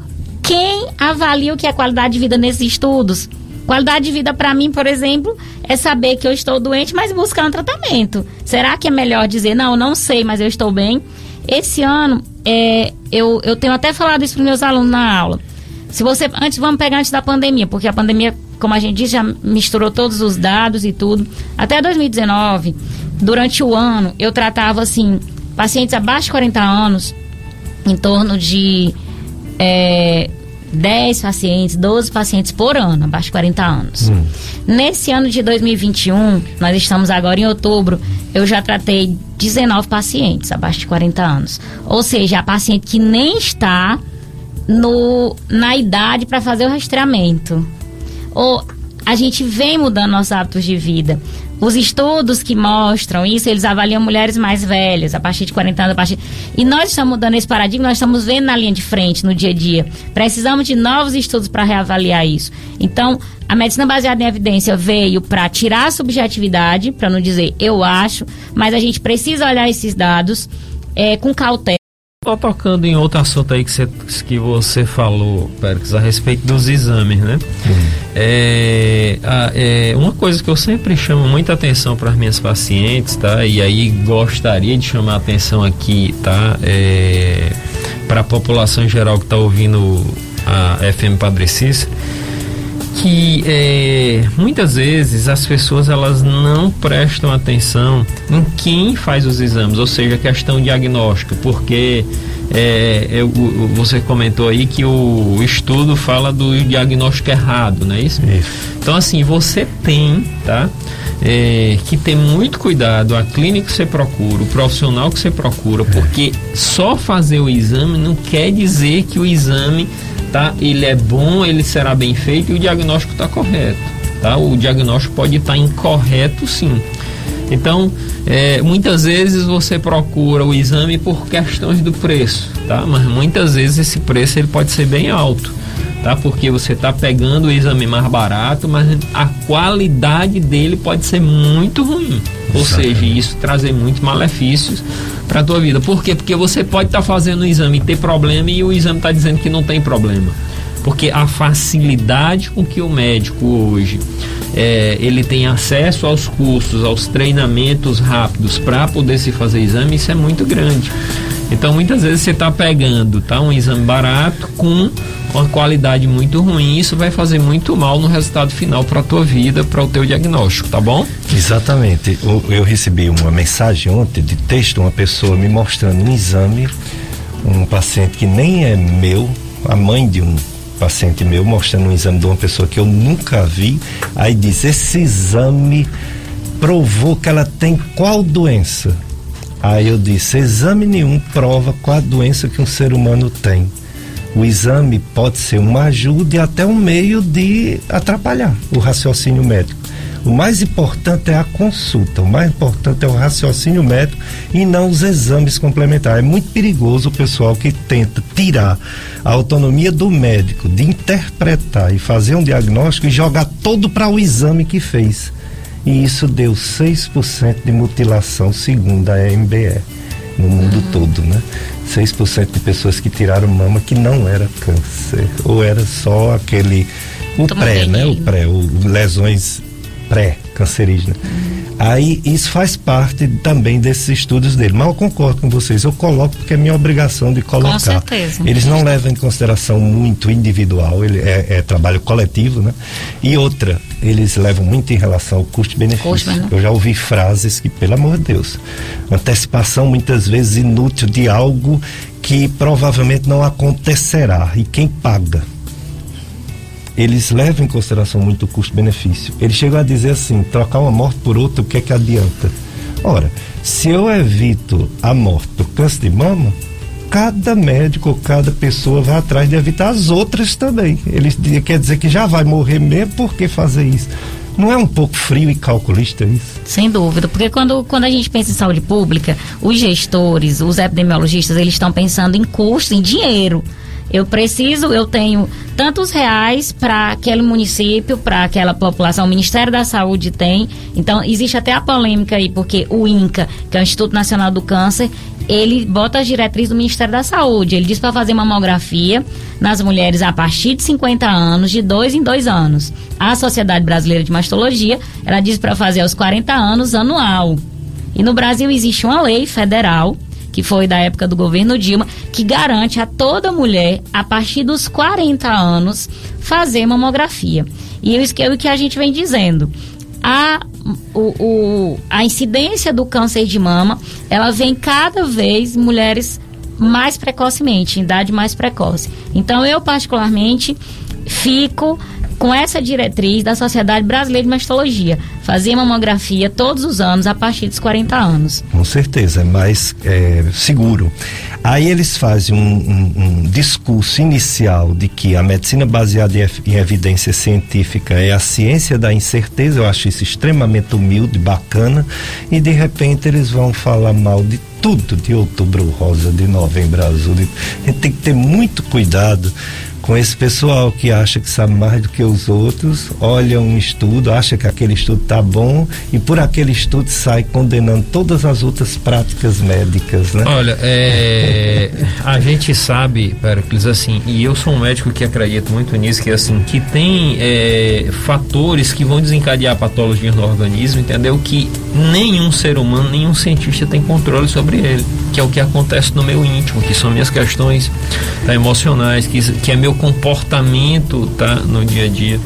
Quem avalia o que é qualidade de vida nesses estudos? Qualidade de vida para mim, por exemplo, é saber que eu estou doente, mas buscar um tratamento. Será que é melhor dizer, não, não sei, mas eu estou bem? Esse ano, é, eu, eu tenho até falado isso para meus alunos na aula. Se você, antes, vamos pegar antes da pandemia, porque a pandemia, como a gente disse, já misturou todos os dados e tudo. Até 2019, durante o ano, eu tratava, assim, pacientes abaixo de 40 anos, em torno de é, 10 pacientes, 12 pacientes por ano, abaixo de 40 anos. Hum. Nesse ano de 2021, nós estamos agora em outubro, eu já tratei 19 pacientes abaixo de 40 anos. Ou seja, a paciente que nem está no, na idade para fazer o rastreamento. Ou a gente vem mudando nossos hábitos de vida. Os estudos que mostram isso, eles avaliam mulheres mais velhas, a partir de 40 anos, a partir... E nós estamos mudando esse paradigma, nós estamos vendo na linha de frente, no dia a dia. Precisamos de novos estudos para reavaliar isso. Então, a medicina baseada em evidência veio para tirar a subjetividade, para não dizer eu acho, mas a gente precisa olhar esses dados é, com cautela
Só tocando em outro assunto aí que você, que você falou, Pérez, a respeito dos exames, né? Uhum. É, a, é, uma coisa que eu sempre chamo muita atenção para as minhas pacientes, tá? E aí gostaria de chamar a atenção aqui, tá? É, para a população em geral que está ouvindo a FM Padre Cícero, que é, muitas vezes as pessoas elas não prestam atenção em quem faz os exames, ou seja, questão diagnóstica, porque é, eu, você comentou aí que o estudo fala do diagnóstico errado, não é isso? isso. Então assim, você tem, tá? É, que ter muito cuidado a clínica que você procura, o profissional que você procura, é. porque só fazer o exame não quer dizer que o exame tá? Ele é bom, ele será bem feito e o diagnóstico está correto, tá? O diagnóstico pode estar tá incorreto, sim. Então, é, muitas vezes você procura o exame por questões do preço, tá? Mas muitas vezes esse preço ele pode ser bem alto, tá? Porque você está pegando o exame mais barato, mas a qualidade dele pode ser muito ruim. Ou seja, isso trazer muitos malefícios para a tua vida. Por quê? Porque você pode estar tá fazendo o exame e ter problema e o exame está dizendo que não tem problema. Porque a facilidade com que o médico hoje é, ele tem acesso aos cursos, aos treinamentos rápidos para poder se fazer exame, isso é muito grande. Então muitas vezes você está pegando tá, um exame barato com uma qualidade muito ruim, isso vai fazer muito mal no resultado final para a tua vida, para o teu diagnóstico, tá bom?
Exatamente. Eu, eu recebi uma mensagem ontem de texto, uma pessoa me mostrando um exame, um paciente que nem é meu, a mãe de um paciente meu, mostrando um exame de uma pessoa que eu nunca vi, aí diz, esse exame provou que ela tem qual doença? Aí eu disse, exame nenhum prova qual a doença que um ser humano tem o exame pode ser uma ajuda e até um meio de atrapalhar o raciocínio médico. O mais importante é a consulta, o mais importante é o raciocínio médico e não os exames complementares. É muito perigoso o pessoal que tenta tirar a autonomia do médico de interpretar e fazer um diagnóstico e jogar todo para o exame que fez. E isso deu 6% de mutilação, segundo a MBE, no mundo uhum. todo, né? 6% de pessoas que tiraram mama que não era câncer, ou era só aquele o pré, né? O pré, o lesões pré-cancerígenas. Uhum. Aí isso faz parte também desses estudos dele. Mas eu concordo com vocês, eu coloco porque é minha obrigação de colocar. Com
certeza.
Eles não levam em consideração muito individual, ele é, é trabalho coletivo, né? E outra, eles levam muito em relação ao custo-benefício. Custo, eu já ouvi frases que, pelo amor de Deus, antecipação muitas vezes inútil de algo que provavelmente não acontecerá. E quem paga? eles levam em consideração muito o custo-benefício. Ele chegou a dizer assim: trocar uma morte por outra, o que é que adianta? Ora, se eu evito a morte do câncer de mama, cada médico, cada pessoa vai atrás de evitar as outras também. Ele quer dizer que já vai morrer mesmo, por que fazer isso? Não é um pouco frio e calculista isso?
Sem dúvida, porque quando, quando a gente pensa em saúde pública, os gestores, os epidemiologistas, eles estão pensando em custo, em dinheiro. Eu preciso, eu tenho tantos reais para aquele município, para aquela população. O Ministério da Saúde tem. Então, existe até a polêmica aí, porque o INCA, que é o Instituto Nacional do Câncer, ele bota as diretrizes do Ministério da Saúde. Ele diz para fazer mamografia nas mulheres a partir de 50 anos, de dois em dois anos. A Sociedade Brasileira de Mastologia, ela diz para fazer aos 40 anos anual. E no Brasil existe uma lei federal que foi da época do governo Dilma, que garante a toda mulher, a partir dos 40 anos, fazer mamografia. E isso é o que a gente vem dizendo. A, o, o, a incidência do câncer de mama, ela vem cada vez mulheres mais precocemente, em idade mais precoce. Então, eu particularmente fico com essa diretriz da Sociedade Brasileira de Mastologia. Fazer mamografia todos os anos a partir dos 40 anos.
Com certeza, é mais é, seguro. Aí eles fazem um, um, um, discurso inicial de que a medicina baseada em, evidência científica é a ciência da incerteza. Eu acho isso extremamente humilde, bacana. E de repente eles vão falar mal de tudo, de outubro rosa, de novembro azul. A gente tem que ter muito cuidado com esse pessoal que acha que sabe mais do que os outros, olha um estudo, acha que aquele estudo tá bom e por aquele estudo sai condenando todas as outras práticas médicas, né?
Olha, é, [LAUGHS] a gente sabe, Pericles, assim, e eu sou um médico que acredito muito nisso, que assim, que tem é, fatores que vão desencadear patologias no organismo, entendeu? Que nenhum ser humano, nenhum cientista tem controle sobre ele, que é o que acontece no meu íntimo, que são minhas questões tá, emocionais, que, que é meu comportamento tá, no dia a dia.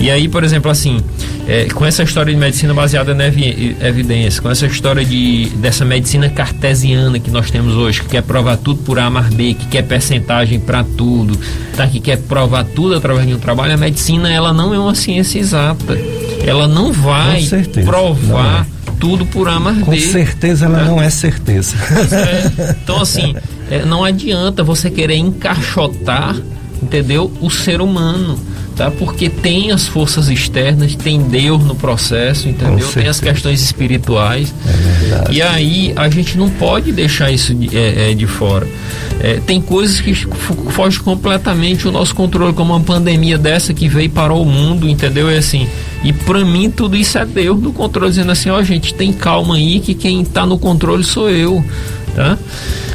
E aí, por exemplo, assim, é, com essa história de medicina baseada na evi evidência, com essa história de, dessa medicina cartesiana que nós temos hoje, que quer provar tudo por A mais B, que quer percentagem para tudo, tá? que quer provar tudo através de um trabalho, a medicina ela não é uma ciência exata. Ela não vai provar é. tudo por A mais B.
Com certeza ela tá? não é certeza.
É. Então, assim, é, não adianta você querer encaixotar, entendeu? O ser humano tá? Porque tem as forças externas, tem Deus no processo, entendeu? Tem as questões espirituais. É e aí a gente não pode deixar isso de, é, é, de fora. É, tem coisas que fogem completamente o nosso controle, como uma pandemia dessa que veio para o mundo, entendeu? É assim. E para mim tudo isso é Deus no controle, dizendo assim, ó, oh, gente, tem calma aí que quem está no controle sou eu, tá?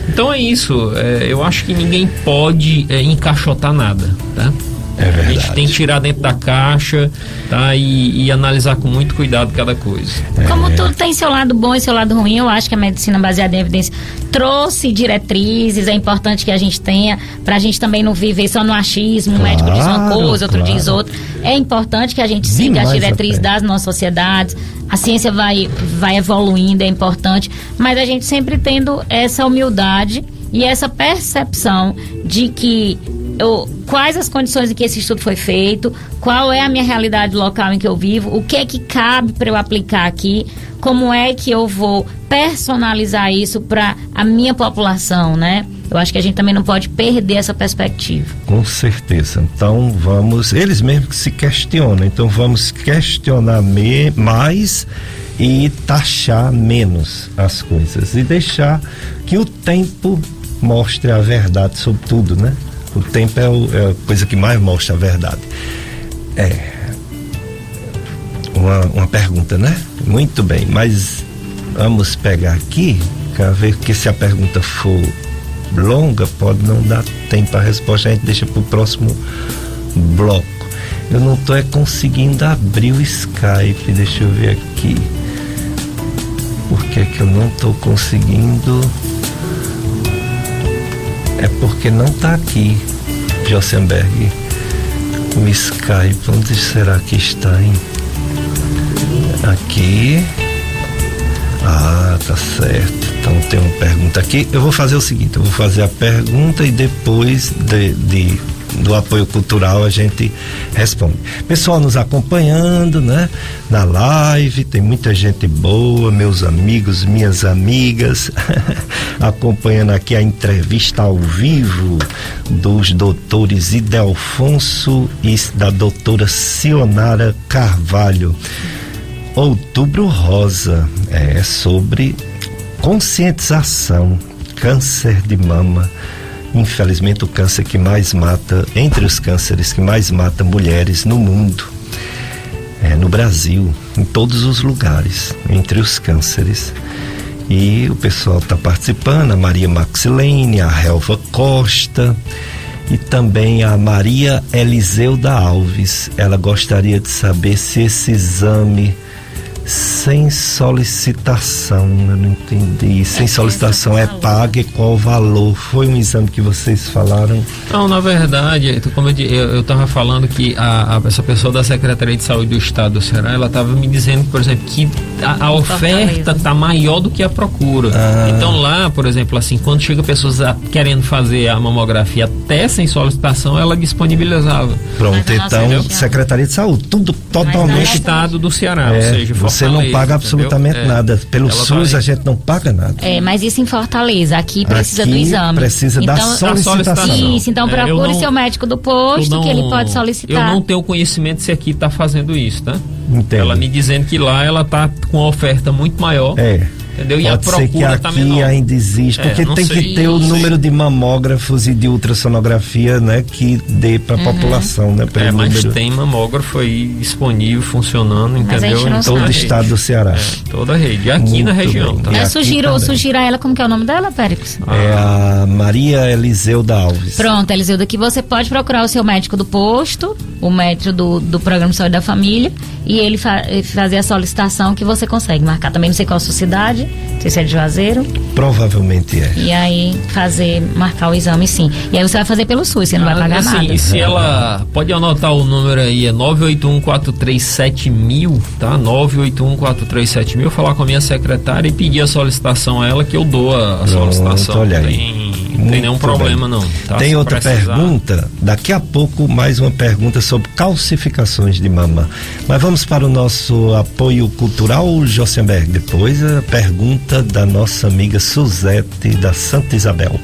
Então é isso. É, eu acho que ninguém pode é, encaixotar nada, tá?
É verdade.
A gente tem que tirar dentro da caixa tá? e, e analisar com muito cuidado cada coisa.
É. Como tudo tem seu lado bom e seu lado ruim, eu acho que a medicina baseada em evidência trouxe diretrizes, é importante que a gente tenha, para a gente também não viver só no achismo, claro, um médico diz uma coisa, outro claro. diz outra. É importante que a gente siga as diretrizes das nossas sociedades. A ciência vai, vai evoluindo, é importante, mas a gente sempre tendo essa humildade e essa percepção de que eu, quais as condições em que esse estudo foi feito, qual é a minha realidade local em que eu vivo, o que é que cabe para eu aplicar aqui, como é que eu vou personalizar isso para a minha população, né? Eu acho que a gente também não pode perder essa perspectiva.
Com certeza. Então vamos, eles mesmos que se questionam, então vamos questionar me, mais e taxar menos as coisas e deixar que o tempo mostre a verdade sobre tudo, né? O tempo é, o, é, a coisa que mais mostra a verdade. É. Uma, uma pergunta, né? Muito bem, mas vamos pegar aqui, para ver que se a pergunta for longa, pode não dar tempo a resposta, a gente deixa para o próximo bloco. Eu não estou é conseguindo abrir o Skype, deixa eu ver aqui. Por que, que eu não estou conseguindo? É porque não está aqui, Josenberg. O Skype, onde será que está, hein? Aqui. Ah, tá certo. Então tem uma pergunta aqui. Eu vou fazer o seguinte: eu vou fazer a pergunta e depois de, de do apoio cultural a gente responde. Pessoal nos acompanhando, né? Na live, tem muita gente boa, meus amigos, minhas amigas, [LAUGHS] acompanhando aqui a entrevista ao vivo dos doutores Idelfonso e da doutora Sionara Carvalho. Outubro Rosa é sobre conscientização, câncer de mama infelizmente, o câncer que mais mata, entre os cânceres que mais mata mulheres no mundo, é no Brasil, em todos os lugares, entre os cânceres. E o pessoal está participando, a Maria Maxilene, a Helva Costa e também a Maria Eliseuda Alves. Ela gostaria de saber se esse exame sem solicitação, eu não entendi. Sem solicitação é paga e qual o valor? Foi um exame que vocês falaram?
Não, na verdade, como eu estava falando que a, a, essa pessoa da Secretaria de Saúde do Estado do Ceará, ela estava me dizendo, por exemplo, que a, a oferta está maior do que a procura. Ah. Então lá, por exemplo, assim, quando chega pessoas a, querendo fazer a mamografia até sem solicitação, ela disponibilizava.
Pronto, então, Secretaria de Saúde, tudo totalmente.
Estado do Ceará,
é, ou seja, você não paga absolutamente é, nada. Pelo SUS vai... a gente não paga nada.
É, mas isso em Fortaleza. Aqui precisa
aqui
do exame.
Precisa então, da solicitação.
Isso, então é, procure não, seu médico do posto não, que ele pode solicitar.
Eu não tenho conhecimento se aqui está fazendo isso, tá?
Entendo.
Ela me dizendo que lá ela está com uma oferta muito maior.
É.
Entendeu? E
Pode
a
ser que
procura tá
aqui
menor.
ainda existe,
É,
porque tem
sei,
que ter o
sei.
número de mamógrafos e de ultrassonografia, né, que dê para a população, né, pelo
É, mas
número
tem mamógrafo aí disponível, funcionando,
Mas
entendeu? Em
todo o estado do Ceará.
É, toda a rede. E aqui
Muito
na região,
bem.
tá?
E
Eu
aqui
sugiro,
também.
sugiro a ela, como que é o nome dela, Péricles?
É a Maria Eliseuda Alves.
Pronto, Eliseuda, que você pode procurar o seu médico do posto, o médico do, do programa de saúde da família, e ele fa fazer a solicitação que você consegue marcar. Também não sei qual a sua cidade, não sei se é de Juazeiro,
Provavelmente é.
e aí fazer, marcar o exame sim. E aí você vai fazer pelo SUS, você não vai
Ah,
pagar
assim,
nada.
E se ela. Pode anotar o número aí, é 981-437 tá? 981-437 Falar com a minha secretária e pedir a solicitação a ela que eu dou a, a solicitação.
olha aí.
tem, não tem nenhum
Muito
problema,
bem.
não. Tá?
Tem outra
precisar.
pergunta, daqui a pouco mais uma pergunta sobre calcificações de mama. Mas vamos para o nosso apoio cultural, Josenberg. Depois a pergunta da nossa amiga Suzete da Santa Isabel.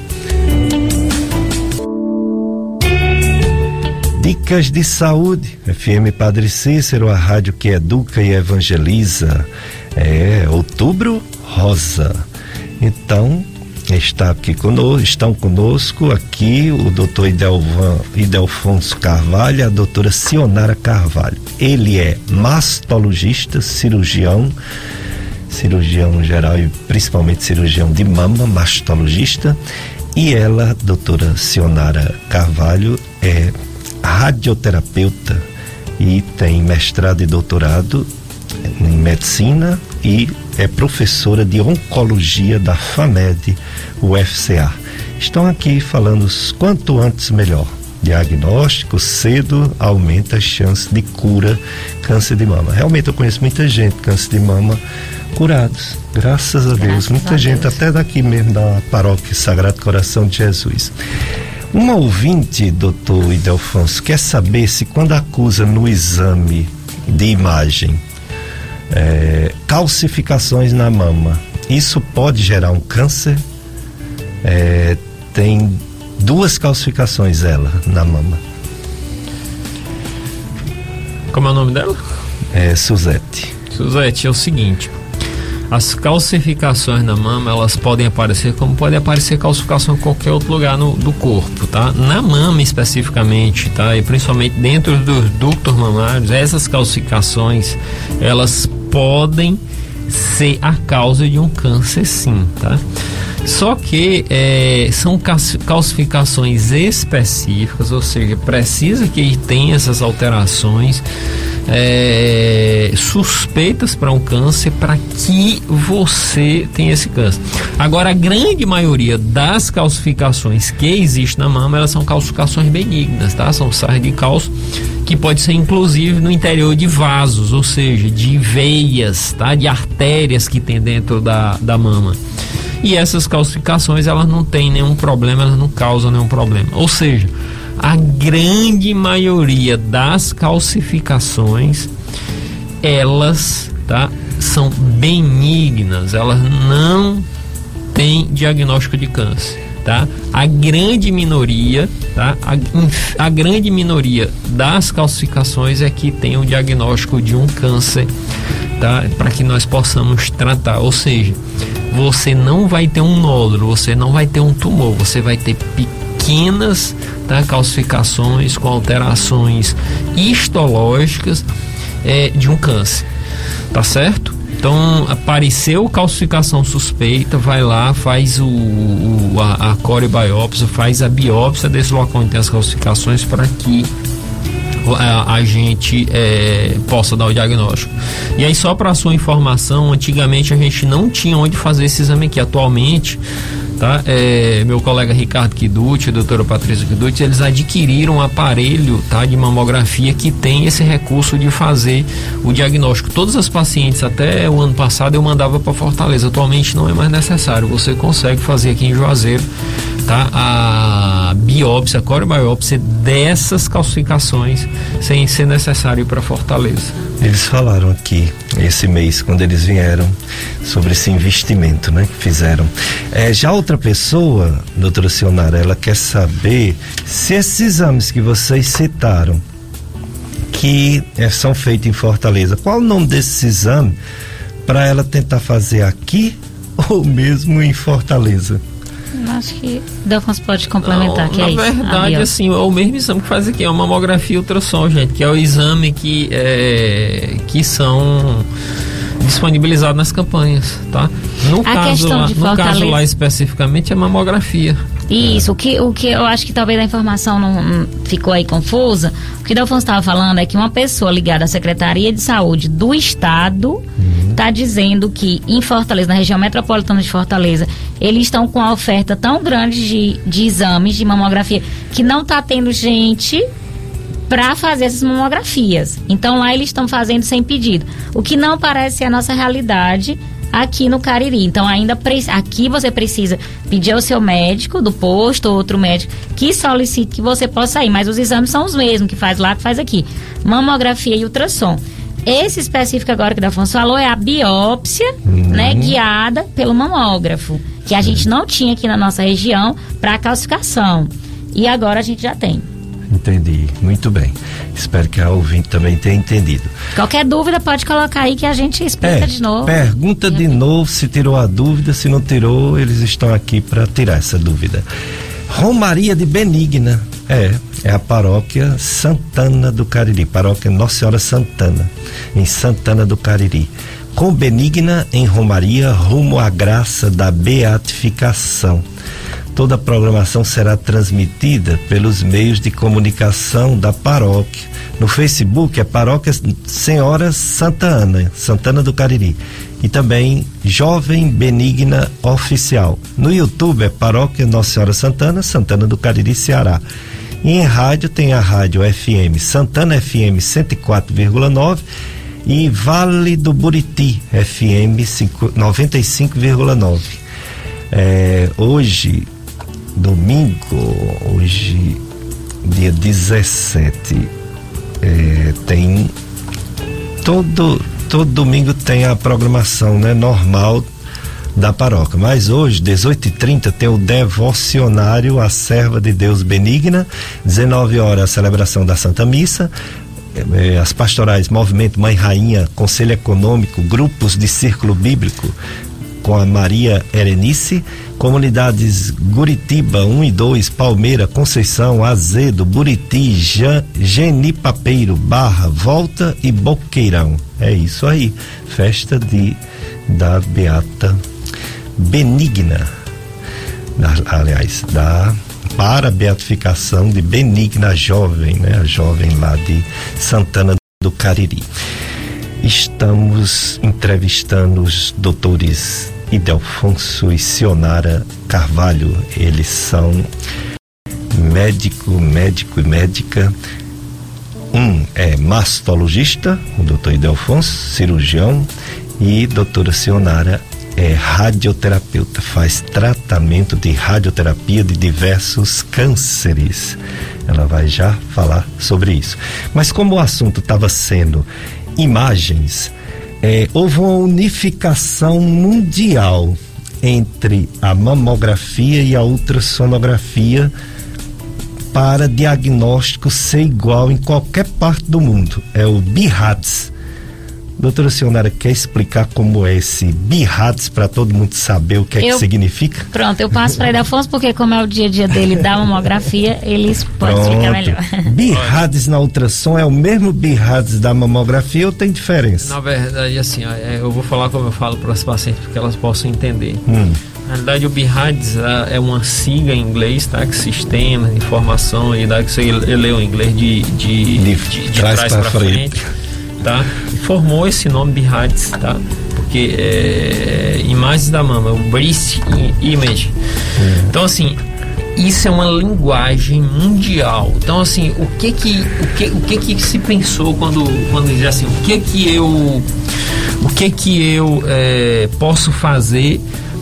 Dicas de saúde, FM Padre Cícero, a rádio que educa e evangeliza. É outubro rosa. Então, está aqui conosco, estão conosco aqui o doutor Idelvan, Idelfonso Carvalho e a doutora Sionara Carvalho. Ele é mastologista, cirurgião, cirurgião geral e principalmente cirurgião de mama, mastologista. E ela, doutora Sionara Carvalho, é radioterapeuta e tem mestrado e doutorado em medicina e é professora de oncologia da FAMED, UFCA. Estão aqui falando quanto antes melhor. Diagnóstico cedo aumenta as chances de cura câncer de mama. Realmente eu conheço muita gente câncer de mama curados, graças a Deus.
Graças
Muita
a
gente
Deus.
até daqui mesmo da paróquia Sagrado Coração de Jesus. Uma ouvinte, doutor Idelfonso, quer saber se quando acusa no exame de imagem é, calcificações na mama, isso pode gerar um câncer? É, tem duas calcificações ela na mama.
Como é o nome dela?
É, Suzete.
Suzete, é o seguinte. As calcificações na mama, elas podem aparecer como pode aparecer calcificação em qualquer outro lugar no, do corpo, tá? Na mama especificamente, tá? E principalmente dentro dos ductos mamários, essas calcificações, elas podem ser a causa de um câncer sim, tá? Só que é, são calci- calcificações específicas, ou seja, precisa que tenha essas alterações é, suspeitas para um câncer para que você tenha esse câncer. Agora, a grande maioria das calcificações que existem na mama, elas são calcificações benignas, tá? São sais de cálcio que pode ser inclusive no interior de vasos, ou seja, de veias, tá? De artérias que tem dentro da, da mama. E essas calcificações, elas não têm nenhum problema, elas não causam nenhum problema. Ou seja, a grande maioria das calcificações, elas, tá? São benignas, elas não têm diagnóstico de câncer, tá? A grande minoria, tá? A, a grande minoria das calcificações é que tem o diagnóstico de um câncer, tá? Para que nós possamos tratar, ou seja, você não vai ter um nódulo, você não vai ter um tumor, você vai ter pequenas tá, calcificações com alterações histológicas é, de um câncer, tá certo? Então apareceu calcificação suspeita, vai lá, faz o, o- a, a corebiópsia, faz a biópsia desse local onde tem as calcificações para que a, a gente é, possa dar o diagnóstico. E aí, só para sua informação, antigamente a gente não tinha onde fazer esse exame aqui. Atualmente, tá? É, meu colega Ricardo Kiduti, doutora Patrícia Kiduti, eles adquiriram um aparelho tá, de mamografia que tem esse recurso de fazer o diagnóstico. Todas as pacientes, até o ano passado, eu mandava para Fortaleza. Atualmente não é mais necessário. Você consegue fazer aqui em Juazeiro tá? a biópsia, a corebiópsia dessas calcificações sem ser necessário ir para Fortaleza.
Eles falaram aqui esse mês, quando eles vieram, sobre esse investimento né, que fizeram. É, já outra pessoa, doutora Sionara, ela quer saber se esses exames que vocês citaram, que é, são feitos em Fortaleza, qual o nome desse exame para ela tentar fazer aqui [LAUGHS] ou mesmo em Fortaleza?
Acho que Delfons pode complementar,
Não,
que
na
é isso.
verdade,
Aí, ó.
assim, é o mesmo exame que faz aqui, é uma mamografia e ultrassom, gente, que é o exame que, é, que são disponibilizados nas campanhas, tá? No,
A
caso lá,
de
no caso lá especificamente é mamografia.
Isso, o que, o que eu acho que talvez a informação não, não ficou aí confusa. O que Delfonso estava falando é que uma pessoa ligada à Secretaria de Saúde do Estado está dizendo que em Fortaleza, na região metropolitana de Fortaleza, eles estão com uma oferta tão grande de, de exames de mamografia que não está tendo gente para fazer essas mamografias. Então lá eles estão fazendo sem pedido. O que não parece ser a nossa realidade aqui no Cariri. Então ainda aqui você precisa pedir ao seu médico do posto ou outro médico que solicite que você possa ir, mas os exames são os mesmos que faz lá que faz aqui. Mamografia e ultrassom. Esse específico agora que o Dafonso falou é a biópsia, né, guiada pelo mamógrafo, que a gente não tinha aqui na nossa região para calcificação. E agora a gente já tem.
Entendi, muito bem. Espero que a ouvinte também tenha entendido.
Qualquer dúvida pode colocar aí que a gente explica de novo.
Pergunta de novo se tirou a dúvida, se não tirou, eles estão aqui para tirar essa dúvida. Romaria de Benigna, é, é a paróquia Santana do Cariri, paróquia Nossa Senhora Santana, em Santana do Cariri. Com Benigna em Romaria, rumo à graça da beatificação. Toda a programação será transmitida pelos meios de comunicação da paróquia. No Facebook é Paróquia Senhora Santa Ana, Santana do Cariri. E também Jovem Benigna Oficial. No YouTube é Paróquia Nossa Senhora Santana, Santana do Cariri, Ceará. E em rádio tem a rádio FM Santana FM 104,9 e Vale do Buriti FM 5 95,9. É, hoje, domingo, hoje, dia 17, é, tem todo todo domingo tem a programação né, normal da paróquia. Mas hoje, 18h30, tem o devocionário A Serva de Deus Benigna, 19 horas a celebração da Santa Missa. eh, As pastorais Movimento Mãe Rainha, Conselho Econômico, grupos de Círculo Bíblico com a Maria Erenice, comunidades Guritiba 1 e 2, Palmeira, Conceição, Azedo, Buriti, Jan, Genipapeiro, Barra, Volta e Boqueirão. É isso aí. Festa de da Beata Benigna. Aliás, da para a beatificação de Benigna Jovem, né? A jovem lá de Santana do Cariri. Estamos entrevistando os doutores Idelfonso e Sionara Carvalho. Eles são médico, médico e médica. Um é mastologista, o doutor Idelfonso, cirurgião, e doutora Sionara é radioterapeuta, faz tratamento de radioterapia de diversos cânceres. Ela vai já falar sobre isso. Mas como o assunto estava sendo imagens, é, houve uma unificação mundial entre a mamografia e a ultrassonografia para diagnóstico ser igual em qualquer parte do mundo. É o BIRADS. Doutora Sionara, quer explicar como é esse BIRADS para todo mundo saber o que é que significa?
Pronto, eu passo para Afonso porque como é o dia a dia dele da mamografia, eles podem explicar melhor. [LAUGHS]
BIRADS na ultrassom é o mesmo BIRADS da mamografia ou tem diferença?
Na verdade, assim, é, eu vou falar como eu falo para as pacientes para que elas possam entender.
Hum,
Na realidade, o BIRADS é uma sigla em inglês, tá? Que Sistema de Informação e dá que você leu em inglês de, de,
De
de, de
trás
trás para
frente.
frente, tá? Formou esse nome BIRADS, tá? Porque é, imagens da mama, o Breast Image. Então, assim, isso é uma linguagem mundial. Então, assim, o que que o que, o que, que se pensou quando quando diz assim, o que que eu o que que eu é, posso fazer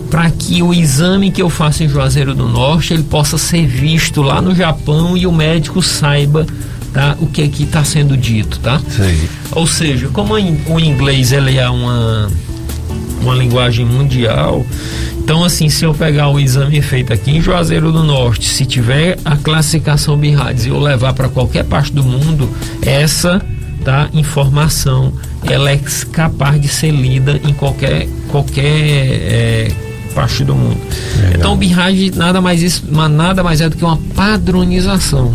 para que o exame que eu faço em Juazeiro do Norte ele possa ser visto lá no Japão e o médico saiba tá, o que aqui está sendo dito, tá?
sei.
Ou seja, como o inglês ele é uma, uma linguagem mundial, então assim, se eu pegar o exame feito aqui em Juazeiro do Norte, se tiver a classificação BIRADS e eu levar para qualquer parte do mundo, essa tá, informação ela é capaz de ser lida em qualquer, qualquer é, parte do mundo.
Legal.
Então o BIRAD nada mais isso, nada mais é do que uma padronização,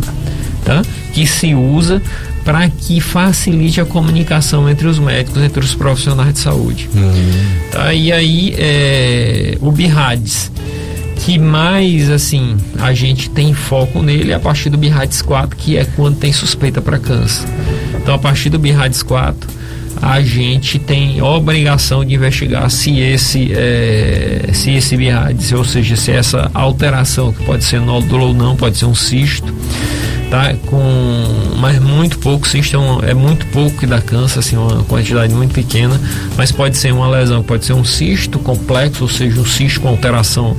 tá? Que se usa para que facilite a comunicação entre os médicos, entre os profissionais de saúde. Tá? E aí é, o BIRADS que mais assim a gente tem foco nele é a partir do BIRADS 4, que é quando tem suspeita para câncer. Então a partir do BIRADS 4 a gente tem obrigação de investigar se esse é, se esse BIRADS, ou seja, se essa alteração que pode ser nódulo ou não, pode ser um cisto, tá? Com mas muito pouco, cisto é, um, é muito pouco que dá câncer, assim, uma quantidade muito pequena, mas pode ser uma lesão, pode ser um cisto complexo, ou seja, um cisto com alteração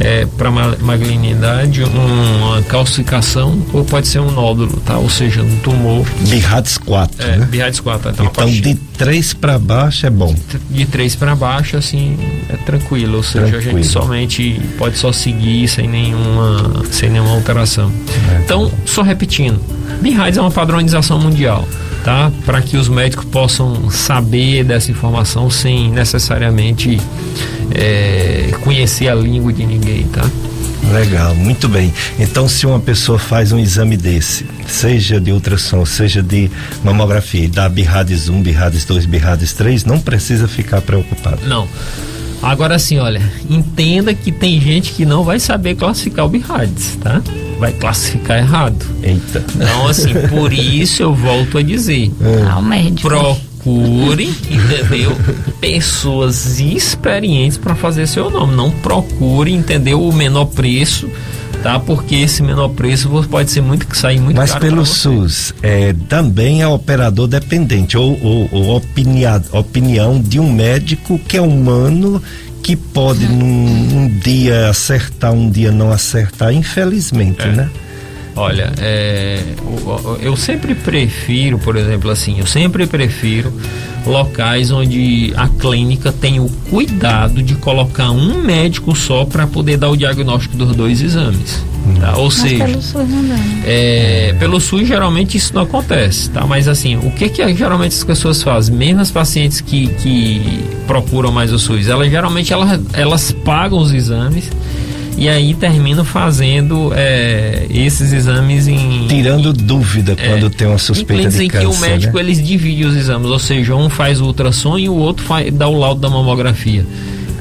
é, para malignidade, um, uma calcificação, ou pode ser um nódulo, tá? Ou seja, um tumor.
BIRADS 4,
É,
né?
BIRADS 4, então, a
Então, de 3 para baixo é bom.
de três para baixo, assim, é tranquilo. Ou seja, a
Tranquilo.
gente somente pode só seguir sem nenhuma, sem nenhuma alteração.
É.
Então, só repetindo, BIRADS é uma padronização mundial, tá? Para que os médicos possam saber dessa informação sem necessariamente é, conhecer a língua de ninguém, tá?
Legal, muito bem. Então, se uma pessoa faz um exame desse, seja de ultrassom, seja de mamografia, e dá BIRADS 1, BIRADS 2, BIRADS 3, não precisa ficar preocupado.
Não. Agora sim, olha, entenda que tem gente que não vai saber classificar o BIRADS, tá? Vai classificar errado.
Eita.
Então, assim, por isso eu volto a dizer:
Ao médico.
procure, entendeu? Pessoas experientes para fazer seu nome. Não procure, entendeu? O menor preço, tá? Porque esse menor preço pode ser muito que sair muito
Mas
caro
pelo. SUS, é, também é operador dependente, ou, ou, ou opinia- opinião de um médico que é humano, que pode num, um dia acertar, um dia não acertar, infelizmente,
É.
né?
Olha, é, eu sempre prefiro, por exemplo, assim, eu sempre prefiro locais onde a clínica tem o cuidado de colocar um médico só para poder dar o diagnóstico dos dois exames. tá? Ou
Mas
seja,
pelo SUS né?
é, pelo SUS geralmente isso não acontece, tá? Mas assim, o que que geralmente as pessoas fazem? Mesmo as pacientes que, que procuram mais o SUS, elas geralmente elas, elas pagam os exames e aí terminam fazendo é, esses exames em
Tirando dúvida quando tem uma
em
suspeita de
em
câncer,
que o médico
né?
eles dividem os exames, ou seja, um faz o ultrassom e o outro faz, dá o laudo da mamografia.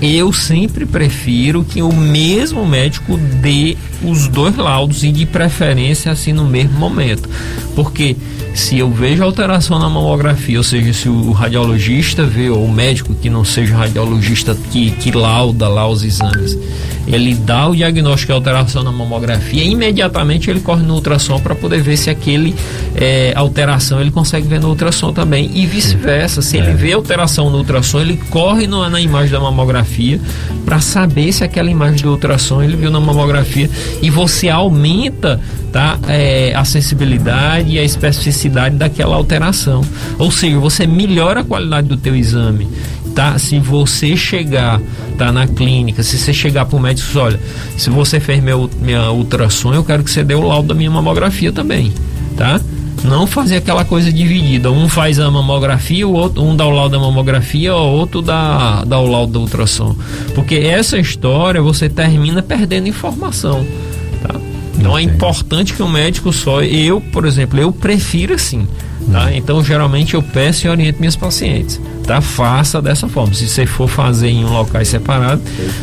Eu sempre prefiro que o mesmo médico dê os dois laudos e de preferência assim no mesmo momento. Porque se eu vejo alteração na mamografia, ou seja, se o radiologista vê, ou o médico que não seja radiologista que, que lauda lá os exames, ele dá o diagnóstico de alteração na mamografia, imediatamente ele corre no ultrassom para poder ver se aquele é, alteração ele consegue ver no ultrassom também e vice-versa. Se ele vê alteração no ultrassom, ele corre no- na imagem da mamografia para saber se aquela imagem do ultrassom ele viu na mamografia e você aumenta tá, é, a sensibilidade e a especificidade daquela alteração. Ou seja, você melhora a qualidade do teu exame tá? Se você chegar, tá na clínica, se você chegar pro médico, e olha, se você fez meu, minha ultrassom, eu quero que você dê o laudo da minha mamografia também, tá? Não fazer aquela coisa dividida. Um faz a mamografia, o outro, um dá o laudo da mamografia, o outro dá, dá o laudo da ultrassom. Porque essa história você termina perdendo informação. Tá? Então é
Entendi.
importante que o médico só. Eu, por exemplo, eu prefiro assim. Tá? Então, geralmente eu peço e oriento minhas pacientes. Tá? Faça dessa forma. Se você for fazer em um local separado,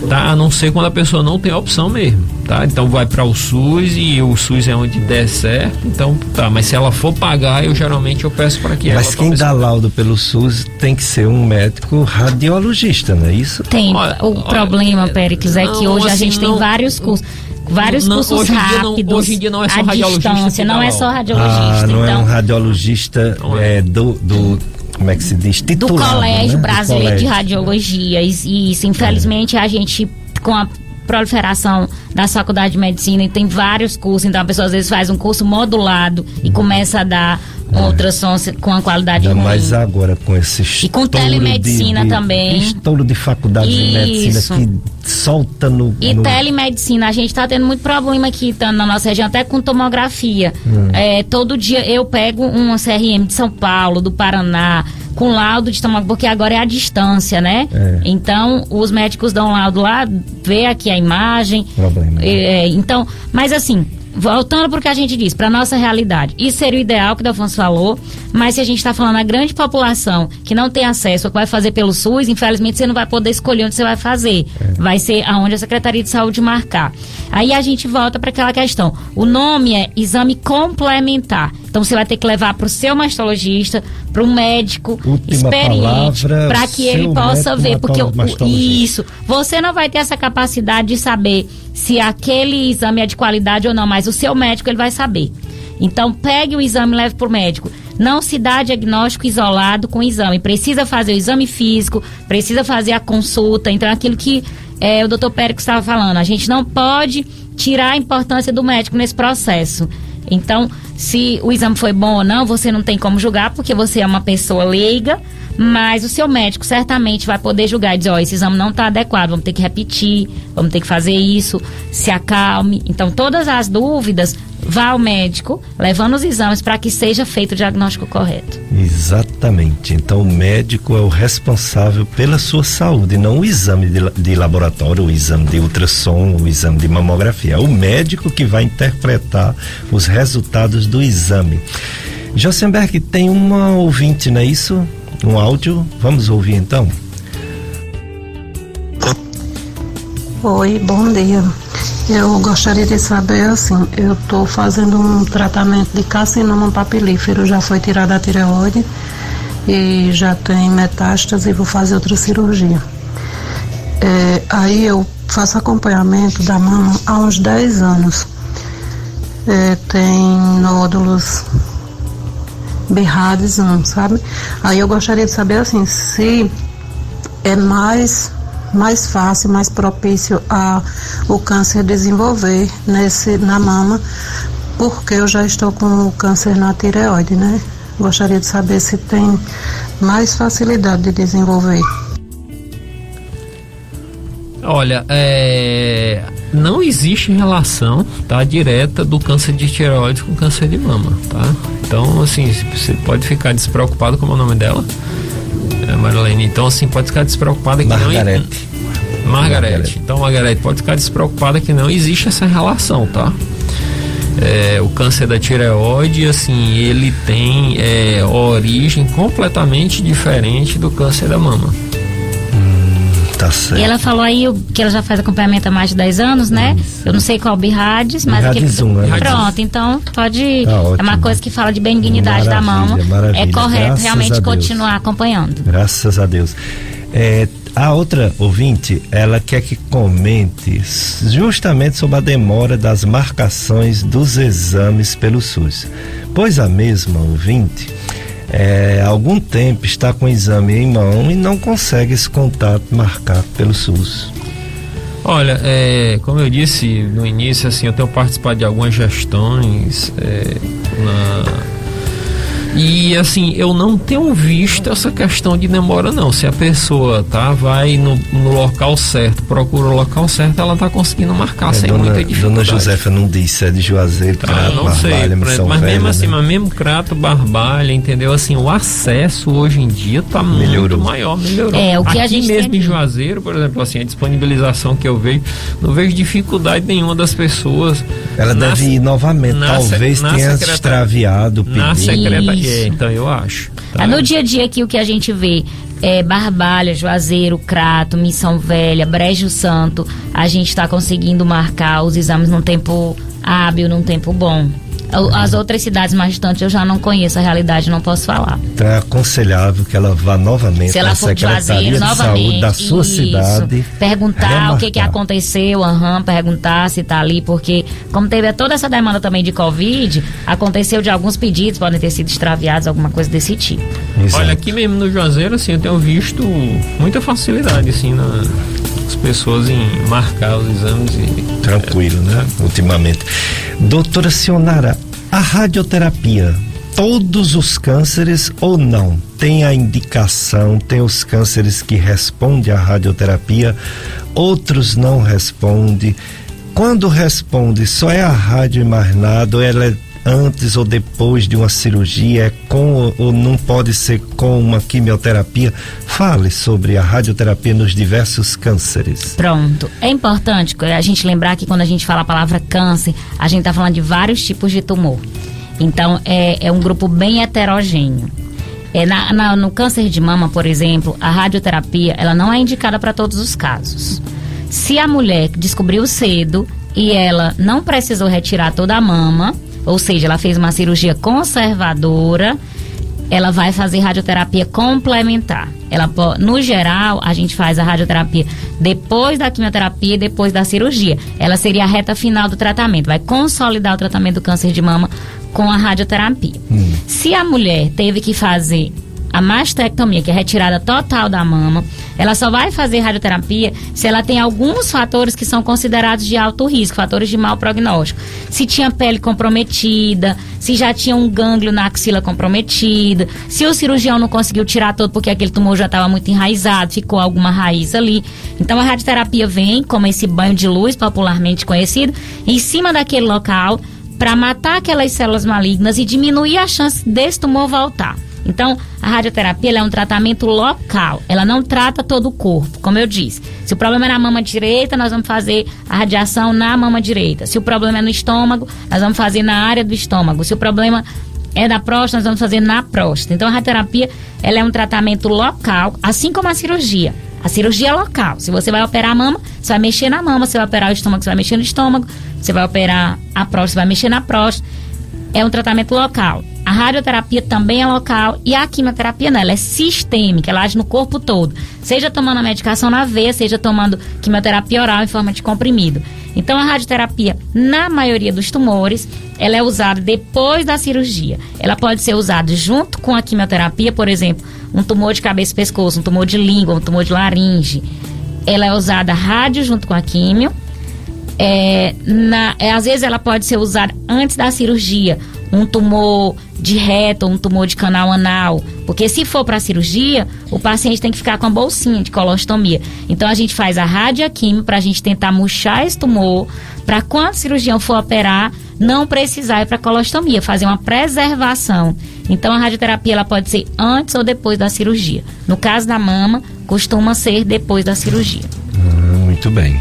tá? A não ser quando a pessoa não tem opção mesmo, tá? Então vai para o SUS e o SUS é onde der certo. Então, tá, mas se ela for pagar, eu geralmente eu peço para que
Mas
ela
quem dá laudo pelo SUS tem que ser um médico radiologista, não é isso?
Tem.
Olha,
o
olha,
problema, Péricles, é que
não,
hoje a
assim,
gente
não-
tem vários cursos. Vários
Não,
cursos
hoje dia não-
rápidos.
hoje em dia não é só
à
radiologista
distância,
que dá
não é só radiologista.
Ah, não
então,
é um radiologista
é.
é, do, do. Como é que se diz?
do
Titulado,
Colégio
né? Do
Brasileiro de
colégio.
Radiologia. E e isso, infelizmente, a gente, com a proliferação da faculdade de medicina, e tem vários cursos, então a pessoa às vezes faz um curso modulado e começa a dar um ultrassom com a qualidade
Ainda
ruim.
mais agora com esse
E com telemedicina
de, de,
também.
Estouro de faculdade de medicina
Isso.
que solta no.
E
no
telemedicina, a gente está tendo muito problema aqui tá, na nossa região, até com tomografia.
Hum.
É, todo dia eu pego um CRM de São Paulo, do Paraná, com laudo de estômago, porque agora é a distância, né?
É.
Então, os médicos dão laudo lá, vê aqui a imagem.
Problema. né?
É, então, mas assim, voltando para o que a gente disse, para nossa realidade, isso seria o ideal que o Delfonso falou, mas se a gente está falando a grande população que não tem acesso ao que vai fazer pelo SUS, infelizmente você não vai poder escolher onde você vai fazer. Vai ser aonde a Secretaria de Saúde marcar. Aí a gente volta para aquela questão. O nome é exame complementar. Então você vai ter que levar para o seu mastologista, para um médico
Última
experiente, para que ele possa ver, porque
mastologista.
isso, você não vai ter essa capacidade de saber se aquele exame é de qualidade ou não, mas o seu médico ele vai saber. Então pegue o exame e leve para o médico. Não se dá diagnóstico isolado com o exame. Precisa fazer o exame físico, precisa fazer a consulta. Então, aquilo que eh, o doutor Pérez estava falando, a gente não pode tirar a importância do médico nesse processo. Então, se o exame foi bom ou não, você não tem como julgar, porque você é uma pessoa leiga, mas o seu médico certamente vai poder julgar e dizer, ó, esse exame não está adequado, vamos ter que repetir, vamos ter que fazer isso, se acalme. Então, todas as dúvidas, vá ao médico, levando os exames para que seja feito o diagnóstico correto.
Exatamente. Então o médico é o responsável pela sua saúde, não o exame de, de laboratório, o exame de ultrassom, o exame de mamografia. É o médico que vai interpretar os resultados do exame. Josenberg, tem uma ouvinte, não é isso? Um áudio. Vamos ouvir então?
Oi, bom dia. Eu gostaria de saber assim, eu estou fazendo um tratamento de carcinoma papilífero, já foi tirada a tireoide e já tem metástase e vou fazer outra cirurgia. É, aí eu faço acompanhamento da mama há uns 10 anos. É, tem nódulos berrades, não, sabe? Aí eu gostaria de saber assim, se é mais mais fácil, mais propício a o câncer desenvolver nesse na mama, porque eu já estou com o câncer na tireoide, né? Gostaria de saber se tem mais facilidade de desenvolver.
Olha, é, não existe relação tá, direta do câncer de tireoide com câncer de mama, tá? Então, assim, você pode ficar despreocupado como é o nome dela, é, Marilene. Então, assim, pode ficar despreocupada que
Margarete.
não... Margarete.
Margarete.
Então, Margarete, pode ficar despreocupada que não existe essa relação, tá? É, o câncer da tireoide, assim, ele tem é, origem completamente diferente do câncer da mama.
Tá certo.
E ela falou aí que ela já faz acompanhamento há mais de 10 anos, né? Eu não sei qual Birrades, mas
um, né?
Pronto, então pode.
Tá
é uma coisa que fala de benignidade da
Maravilha,
mama.
maravilha.
É correto
Graças
realmente continuar acompanhando.
Graças a Deus. É, a outra ouvinte, ela quer que comente justamente sobre a demora das marcações dos exames pelo SUS. Pois a mesma ouvinte, é, algum tempo está com o exame em mão e não consegue esse contato marcado pelo SUS.
Olha, é, como eu disse no início, assim, eu tenho participado de algumas gestões é, na- e assim, eu não tenho visto essa questão de demora não. Se a pessoa tá vai no, no local certo, procura o local certo, ela tá conseguindo marcar
É,
sem
dona,
muita dificuldade.
dona Josefa não disse, é de Juazeiro,
Tá,
Crato,
não sei,
Barbalha,
mas mesmo
Velha,
assim,
né?
mas mesmo Crato, Barbalha, entendeu? Assim, o acesso hoje em dia tá
Melhorou.
muito maior, melhorou.
É, o que
Aqui
a gente
mesmo
tem-
em Juazeiro, por exemplo, assim, a disponibilização que eu vejo, não vejo dificuldade nenhuma das pessoas.
Ela
na-
deve ir novamente,
na
talvez
na
tenha
secretaria-
extraviado o
Na
pedido.
secretaria,
Isso.
É, então eu acho. tá?
É no dia a dia aqui o que a gente vê é Barbalha, Juazeiro, Crato, Missão Velha, Brejo Santo, a gente está conseguindo marcar os exames num tempo hábil, num tempo bom. As outras cidades mais distantes eu já não conheço a realidade, não posso falar.
Então é aconselhável que ela vá novamente
Se ela
à
for de
Secretaria de
novamente.
Saúde da sua
isso.
cidade.
Perguntar o que, que
remarcar.
aconteceu, aham, perguntar se tá ali, porque como teve toda essa demanda também de Covid, aconteceu de alguns pedidos, podem ter sido extraviados, alguma coisa desse tipo.
Exato.
Olha, aqui mesmo no Juazeiro, assim, eu tenho visto muita facilidade, assim, na, as pessoas em marcar os exames e.
Tranquilo, né? Ultimamente. Doutora Sionara, a radioterapia, todos os cânceres ou não? Tem a indicação, tem os cânceres que respondem à radioterapia, outros não respondem. Quando responde, só é a rádio e mais nada, ou ela é antes ou depois de uma cirurgia? É com ou não pode ser com uma quimioterapia? Fale sobre a radioterapia nos diversos cânceres.
Pronto. É importante a gente lembrar que quando a gente fala a palavra câncer, a gente está falando de vários tipos de tumor. Então, é, é um grupo bem heterogêneo. É, na, na, no câncer de mama, por exemplo, a radioterapia ela não é indicada para todos os casos. Se a mulher descobriu cedo e ela não precisou retirar toda a mama, ou seja, ela fez uma cirurgia conservadora, ela vai fazer radioterapia complementar. Ela, no geral, a gente faz a radioterapia depois da quimioterapia e depois da cirurgia. Ela seria a reta final do tratamento, vai consolidar o tratamento do câncer de mama com a radioterapia. Hum. Se a mulher teve que fazer a mastectomia, que é retirada total da mama, ela só vai fazer radioterapia se ela tem alguns fatores que são considerados de alto risco, fatores de mau prognóstico. Se tinha pele comprometida, se já tinha um gânglio na axila comprometida, se o cirurgião não conseguiu tirar todo porque aquele tumor já estava muito enraizado, ficou alguma raiz ali. Então a radioterapia vem como esse banho de luz popularmente conhecido em cima daquele local para matar aquelas células malignas e diminuir a chance desse tumor voltar. Então, a radioterapia é um tratamento local, ela não trata todo o corpo, como eu disse. Se o problema é na mama direita, nós vamos fazer a radiação na mama direita. Se o problema é no estômago, nós vamos fazer na área do estômago. Se o problema é da próstata, nós vamos fazer na próstata. Então, a radioterapia ela é um tratamento local, assim como a cirurgia. A cirurgia é local. Se você vai operar a mama, você vai mexer na mama. Se vai operar o estômago, você vai mexer no estômago. Se vai operar a próstata, você vai mexer na próstata. É um tratamento local. A radioterapia também é local e a quimioterapia não, ela é sistêmica, ela age no corpo todo. Seja tomando a medicação na veia, seja tomando quimioterapia oral em forma de comprimido. Então a radioterapia, na maioria dos tumores, ela é usada depois da cirurgia. Ela pode ser usada junto com a quimioterapia, por exemplo, um tumor de cabeça e pescoço, um tumor de língua, um tumor de laringe. Ela é usada rádio junto com a químio. É, na, é, às vezes ela pode ser usada antes da cirurgia um tumor de reto, um tumor de canal anal. Porque se for para cirurgia, o paciente tem que ficar com a bolsinha de colostomia. Então a gente faz a radioquímio para a gente tentar murchar esse tumor, para quando o cirurgião for operar, não precisar ir para colostomia, fazer uma preservação. Então a radioterapia ela pode ser antes ou depois da cirurgia. No caso da mama, costuma ser depois da cirurgia.
Hum, muito bem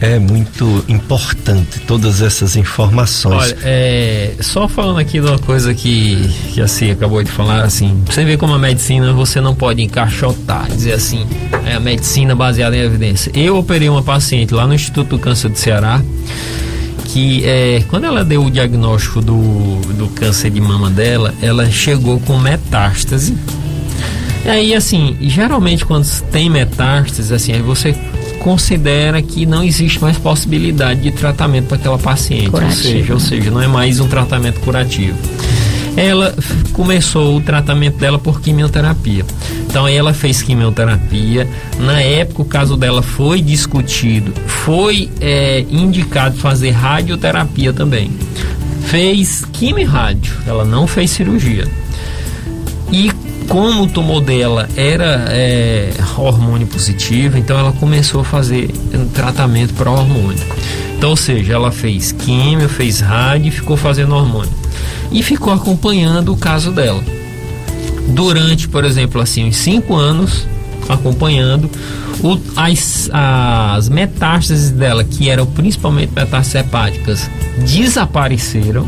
é muito importante todas essas informações.
Olha, é, só falando aqui de uma coisa que, que assim acabou de falar, assim, você vê como a medicina você não pode encaixotar, dizer assim, é a medicina baseada em evidência. Eu operei uma paciente lá no Instituto do Câncer do Ceará que é, quando ela deu o diagnóstico do, do câncer de mama dela, ela chegou com metástase. E aí, assim, geralmente quando tem metástase, assim, aí você considera que não existe mais possibilidade de tratamento para aquela paciente, ou seja, ou seja, não é mais um tratamento curativo. Ela começou o tratamento dela por quimioterapia. Então ela fez quimioterapia. Na época o caso dela foi discutido, foi é, indicado fazer radioterapia também. Fez quimio rádio, ela não fez cirurgia. E como o tumor dela era é, hormônio positivo, então ela começou a fazer um tratamento para hormônio. Então, ou seja, ela fez químio, fez rádio e ficou fazendo hormônio. E ficou acompanhando o caso dela. Durante, por exemplo, assim, uns 5 anos, acompanhando o, as, as metástases dela, que eram principalmente metástases hepáticas, desapareceram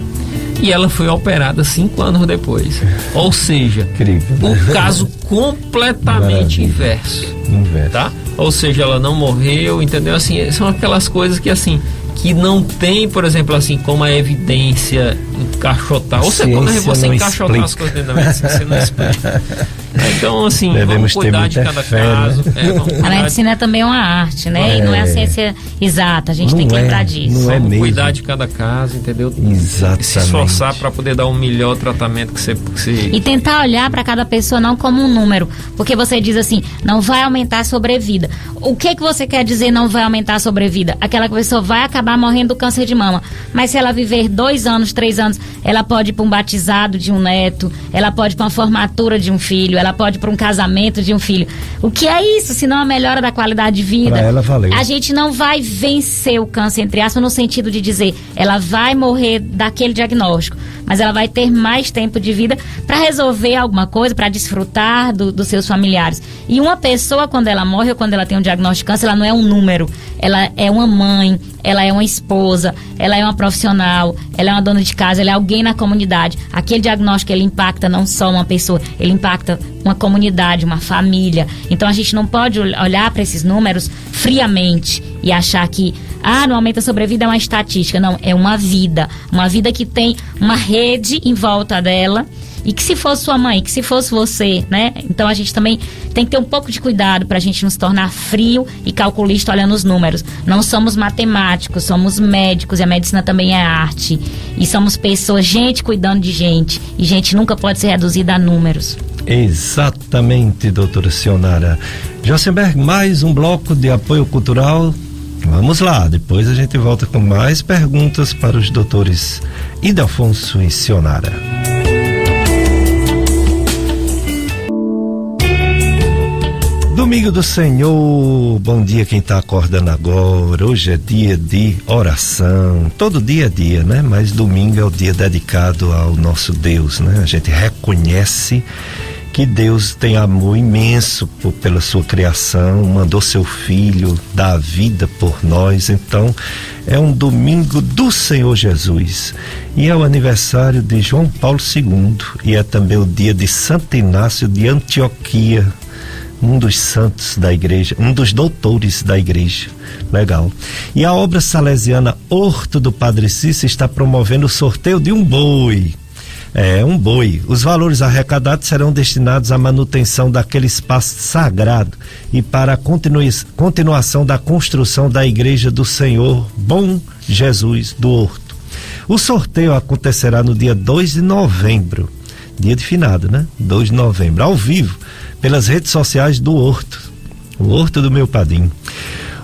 e ela foi operada cinco anos depois. Ou seja, Incrível. o caso completamente inverso. Inverso. Tá? Ou seja, ela não morreu, entendeu? Assim, são aquelas coisas que assim que não tem, por exemplo, assim, como a evidência encaixotar. Ou seja, quando você encaixotar explica. as coisas dentro da medicina, você não [LAUGHS] explica. Então, assim, Devemos vamos cuidar de cada fé, caso. Né?
É, a medicina é também uma arte, né? É. E não é a ciência exata, a gente não tem que é, lembrar disso.
Não é mesmo. cuidar de cada caso, entendeu?
Exatamente. E
se esforçar para poder dar o um melhor tratamento que você, que você...
E tentar olhar para cada pessoa não como um número. Porque você diz assim, não vai aumentar a sobrevida. O que, que você quer dizer não vai aumentar a sobrevida? Aquela pessoa vai acabar morrendo do câncer de mama. Mas se ela viver dois anos, três anos, ela pode ir para um batizado de um neto, ela pode ir para uma formatura de um filho, ela ela pode ir para um casamento de um filho. O que é isso, se não a melhora da qualidade de vida?
Pra ela valeu.
A gente não vai vencer o câncer, entre aspas, no sentido de dizer ela vai morrer daquele diagnóstico, mas ela vai ter mais tempo de vida para resolver alguma coisa, para desfrutar do, dos seus familiares. E uma pessoa, quando ela morre ou quando ela tem um diagnóstico de câncer, ela não é um número, ela é uma mãe, ela é uma esposa, ela é uma profissional, ela é uma dona de casa, ela é alguém na comunidade. Aquele diagnóstico ele impacta não só uma pessoa, ele impacta uma comunidade, uma família. Então a gente não pode olhar para esses números friamente e achar que ah, no aumento da sobrevida é uma estatística. Não, é uma vida. Uma vida que tem uma rede em volta dela e que se fosse sua mãe, que se fosse você, né? Então a gente também tem que ter um pouco de cuidado para a gente não se tornar frio e calculista olhando os números. Não somos matemáticos, somos médicos e a medicina também é arte. E somos pessoas, gente cuidando de gente. E gente nunca pode ser reduzida a números.
Exatamente, doutora Sionara. Josenberg, mais um bloco de apoio cultural. Vamos lá, depois a gente volta com mais perguntas para os doutores Idelfonso e Sionara. Domingo do Senhor, bom dia quem está acordando agora. Hoje é dia de oração. Todo dia é dia, né? Mas domingo é o dia dedicado ao nosso Deus, né? A gente reconhece que Deus tem amor imenso por, pela sua criação, mandou seu filho dar a vida por nós. Então, é um domingo do Senhor Jesus. E é o aniversário de João Paulo II e é também o dia de Santo Inácio de Antioquia um dos santos da igreja, um dos doutores da igreja. Legal. E a obra salesiana Horto do Padre Cícero está promovendo o sorteio de um boi. É, um boi. Os valores arrecadados serão destinados à manutenção daquele espaço sagrado e para a continua continuação da construção da Igreja do Senhor Bom Jesus do Horto. O sorteio acontecerá no dia 2 de novembro, dia de finado, né? 2 de novembro, ao vivo pelas redes sociais do Horto, o Horto do meu Padim.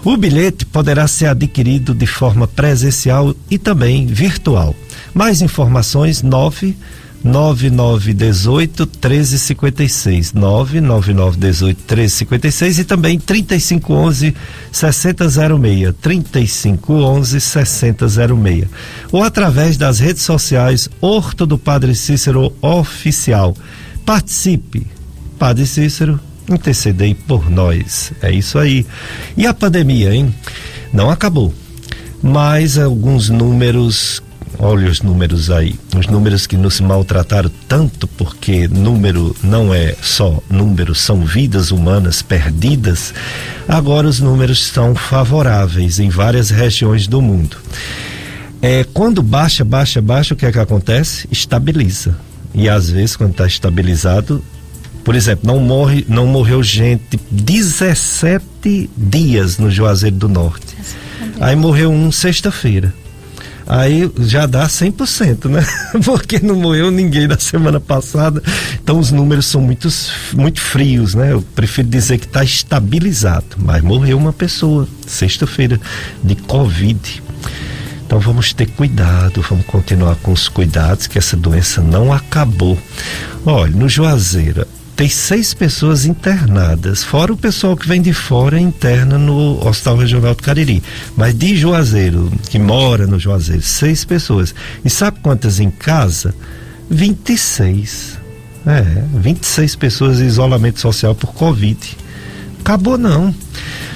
O bilhete poderá ser adquirido de forma presencial e também virtual. Mais informações 9 9918 1356 99918 1356 e também 3511 6006 3511 6006 ou através das redes sociais Horto do Padre Cícero Oficial. Participe, Padre Cícero, intercedei por nós. É isso aí. E a pandemia, hein? Não acabou. Mas alguns números, olha os números aí, os números que nos maltrataram tanto, porque número não é só número, são vidas humanas perdidas. Agora os números são favoráveis em várias regiões do mundo. É, quando baixa, baixa, baixa, o que é que acontece? Estabiliza. E às vezes, quando está estabilizado, por exemplo, não morre, não morreu gente 17 dias no Juazeiro do Norte. Aí morreu um sexta-feira. Aí já dá 100%, né? [LAUGHS] Porque não morreu ninguém na semana passada. Então os números são muito, muito frios, né? Eu prefiro dizer que está estabilizado. Mas morreu uma pessoa, sexta-feira, de Covid. Então vamos ter cuidado, vamos continuar com os cuidados, que essa doença não acabou. Olha, no Juazeiro, tem seis pessoas internadas, fora o pessoal que vem de fora interna no Hospital Regional do Cariri. Mas de Juazeiro, que mora no Juazeiro, seis pessoas. E sabe quantas em casa? 26. É, 26 pessoas em isolamento social por Covid. Acabou não.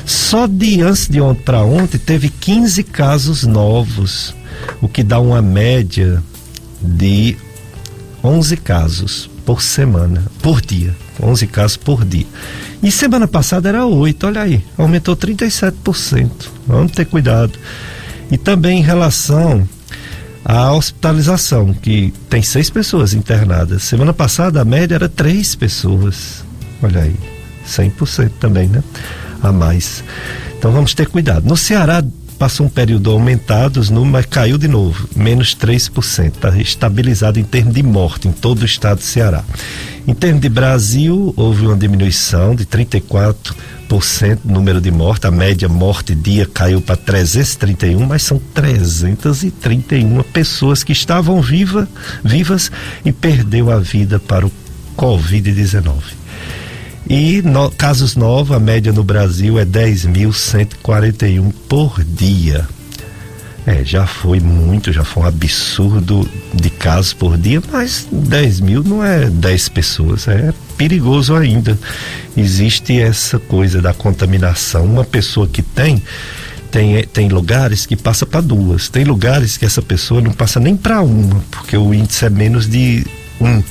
Só de antes de ontem para ontem teve 15 casos novos, o que dá uma média de 11 casos por semana, por dia. 11 casos por dia. E semana passada era 8, olha aí, aumentou 37%. Vamos ter cuidado. E também em relação à hospitalização, que tem seis pessoas internadas. Semana passada a média era três pessoas. Olha aí, 100% também, né? A mais. Então vamos ter cuidado. No Ceará passou um período aumentado, os números, mas caiu de novo, menos 3%. Está estabilizado em termos de morte em todo o estado do Ceará. Em termos de Brasil, houve uma diminuição de 34% no número de mortes. A média morte dia caiu para 331, mas são 331 pessoas que estavam viva, vivas e perdeu a vida para o Covid-19. E no, casos novos, a média no Brasil é 10.141 por dia. É, já foi muito, já foi um absurdo de casos por dia, mas 10 mil não é 10 pessoas, é perigoso ainda. Existe essa coisa da contaminação. Uma pessoa que tem tem, tem lugares que passa para duas, tem lugares que essa pessoa não passa nem para uma, porque o índice é menos de um.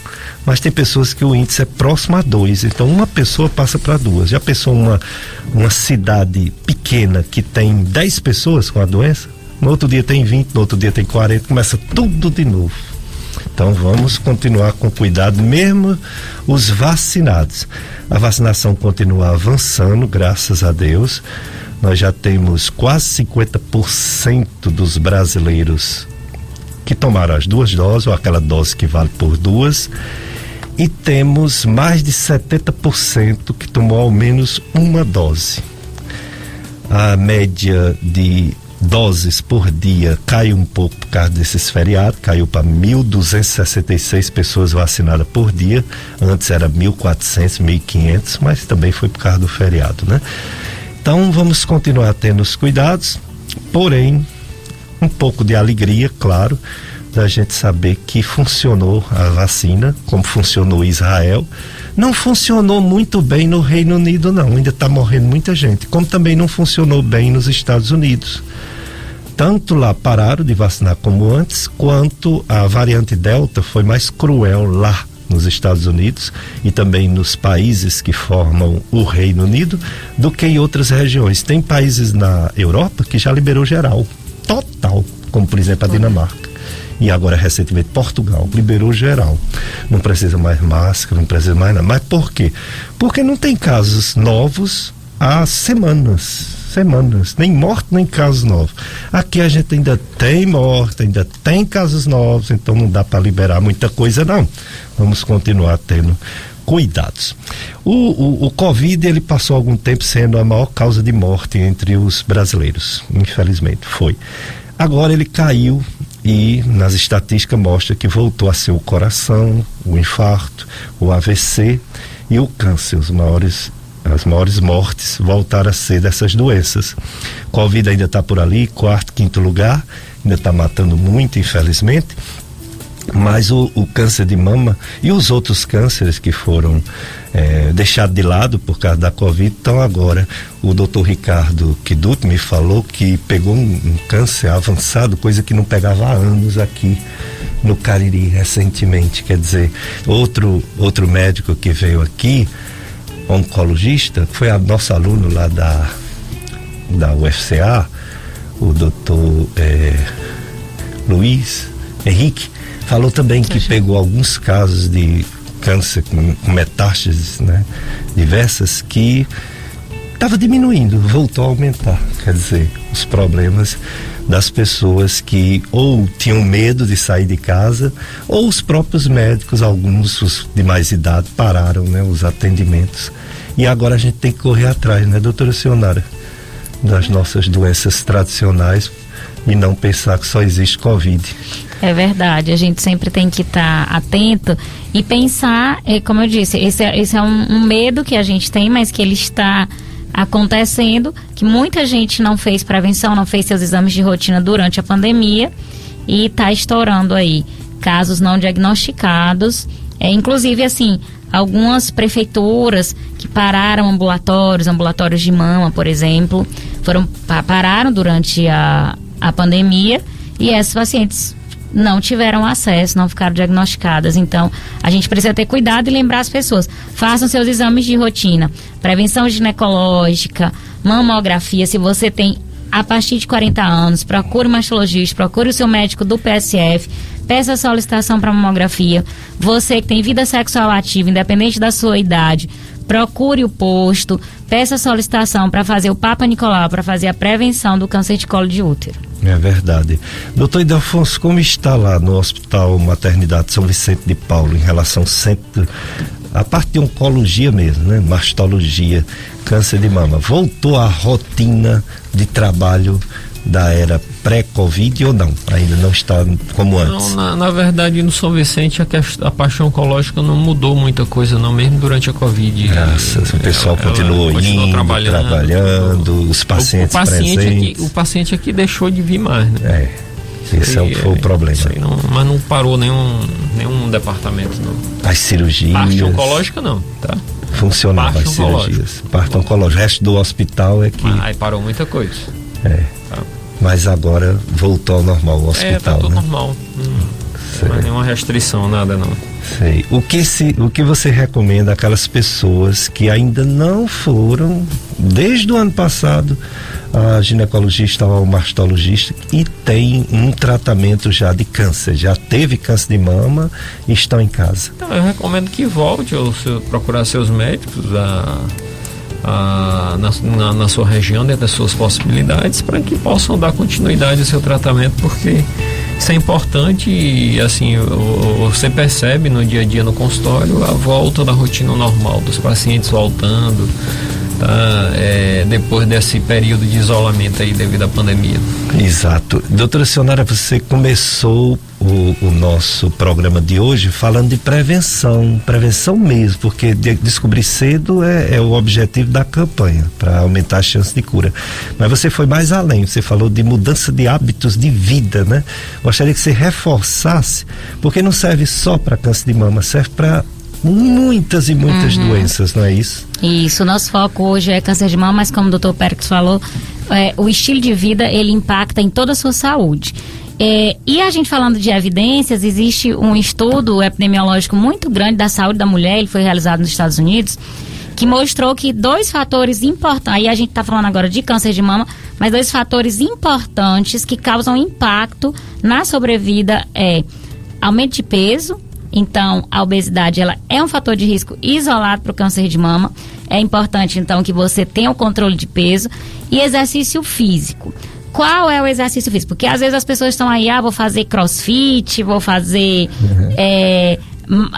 Mas tem pessoas que o índice é próximo a dois, então uma pessoa passa para duas. Já pensou uma, uma cidade pequena que tem dez pessoas com a doença? No outro dia tem 20, no outro dia tem 40, começa tudo de novo. Então vamos continuar com cuidado, mesmo os vacinados. A vacinação continua avançando, graças a Deus. Nós já temos quase 50% dos brasileiros que tomaram as duas doses, ou aquela dose que vale por duas, e temos mais de 70% que tomou ao menos uma dose. A média de doses por dia caiu um pouco por causa desses feriados, caiu para 1.266 pessoas vacinadas por dia, antes era 1.400, 1.500, mas também foi por causa do feriado, né? Então vamos continuar tendo os cuidados, porém um pouco de alegria, claro, da gente saber que funcionou a vacina, como funcionou Israel. Não funcionou muito bem no Reino Unido, não. Ainda está morrendo muita gente. Como também não funcionou bem nos Estados Unidos. Tanto lá pararam de vacinar como antes, quanto a variante Delta foi mais cruel lá nos Estados Unidos e também nos países que formam o Reino Unido do que em outras regiões. Tem países na Europa que já liberou geral, total, como por exemplo a Dinamarca. E agora recentemente Portugal liberou geral. Não precisa mais máscara, não precisa mais nada. Mas por quê? Porque não tem casos novos há semanas semanas, nem morte nem casos novos. Aqui a gente ainda tem morte, ainda tem casos novos, então não dá para liberar muita coisa não. Vamos continuar tendo cuidados. O, o, o, Covid ele passou algum tempo sendo a maior causa de morte entre os brasileiros, infelizmente foi. Agora ele caiu e nas estatísticas mostra que voltou a ser o coração, o infarto, o AVC e o câncer, os maiores as maiores mortes voltaram a ser dessas doenças. Covid ainda está por ali, quarto, quinto lugar, ainda está matando muito, infelizmente. Mas o, o, câncer de mama e os outros cânceres que foram é, deixados de lado por causa da Covid estão agora. O doutor Ricardo Kiduti me falou que pegou um, um câncer avançado, coisa que não pegava há anos aqui no Cariri recentemente. Quer dizer, outro, outro médico que veio aqui oncologista, foi a nosso aluno lá da, da UFCA, o doutor é, Luiz Henrique, falou também que pegou alguns casos de câncer com, com metástases né, diversas que estava diminuindo, voltou a aumentar. Quer dizer, os problemas das pessoas que ou tinham medo de sair de casa, ou os próprios médicos, alguns os de mais idade, pararam né, os atendimentos. E agora a gente tem que correr atrás, né, doutora Sionara? Das nossas doenças tradicionais e não pensar que só existe Covid.
É verdade, a gente sempre tem que estar tá atento e pensar, é, como eu disse, esse é, esse é um, um medo que a gente tem, mas que ele está acontecendo, que muita gente não fez prevenção, não fez seus exames de rotina durante a pandemia e está estourando aí casos não diagnosticados. É, inclusive, assim, algumas prefeituras que pararam ambulatórios, ambulatórios de mama, por exemplo, foram pararam durante a, a pandemia e esses pacientes não tiveram acesso, não ficaram diagnosticadas. Então, a gente precisa ter cuidado e lembrar as pessoas: façam seus exames de rotina, prevenção ginecológica, mamografia. Se você tem a partir de 40 anos, procure o mastologista, procure o seu médico do PSF, peça solicitação para mamografia. Você que tem vida sexual ativa, independente da sua idade, procure o posto, peça solicitação para fazer o Papa Nicolau, para fazer a prevenção do câncer de colo de útero.
É verdade. Doutor Idelfonso, como está lá no Hospital Maternidade São Vicente de Paulo em relação sempre a parte de oncologia mesmo, né? Mastologia, câncer de mama. Voltou à rotina de trabalho da era pré-Covid ou não? Ainda não está como antes?
Não, na, na verdade, no São Vicente, a, a paixão oncológica não mudou muita coisa, não, mesmo durante a Covid.
Graças, o pessoal ela, continuou ela indo, trabalhando, trabalhando os pacientes o, o paciente presentes.
Aqui, o paciente aqui deixou de vir mais, né?
É. Esse é, foi o problema.
Não, mas não parou nenhum, nenhum departamento, não.
As cirurgias.
Parte oncológica, não, tá?
Funcionava as cirurgias. Parte oncológica. O resto do hospital é que.
aí parou muita coisa.
É. Mas agora voltou ao normal o hospital. É, tá
tudo
né?
normal. Hum. Não é nenhuma restrição, nada não.
Sei. O que, se, o que você recomenda àquelas pessoas que ainda não foram, desde o ano passado, a ginecologista ou mastologista e tem um tratamento já de câncer, já teve câncer de mama e estão em casa?
Então, eu recomendo que volte ou se, procurar seus médicos a, a, na, na, na, sua região, dentro das suas possibilidades, para que possam dar continuidade ao seu tratamento, porque isso é importante e assim você percebe no dia a dia no consultório a volta da rotina normal dos pacientes voltando tá? É, depois desse período de isolamento aí devido à pandemia.
Exato. Doutora Sionara, você começou o, o, nosso programa de hoje falando de prevenção, prevenção mesmo, porque de, descobrir cedo é, é, o objetivo da campanha, para aumentar a chance de cura. Mas você foi mais além, você falou de mudança de hábitos de vida, né? Gostaria que você reforçasse, porque não serve só para câncer de mama, serve para muitas e muitas uhum. doenças, não é isso?
Isso, nosso foco hoje é câncer de mama, mas como o doutor Pérez falou, é, o estilo de vida ele impacta em toda a sua saúde. É, e a gente falando de evidências, existe um estudo epidemiológico muito grande da saúde da mulher, ele foi realizado nos Estados Unidos, que mostrou que dois fatores importantes, aí a gente está falando agora de câncer de mama, mas dois fatores importantes que causam impacto na sobrevida é aumento de peso então, a obesidade ela é um fator de risco isolado para o câncer de mama. É importante, então, que você tenha o controle de peso e exercício físico. Qual é o exercício físico? Porque às vezes as pessoas estão aí, ah, vou fazer crossfit, vou fazer uhum. é,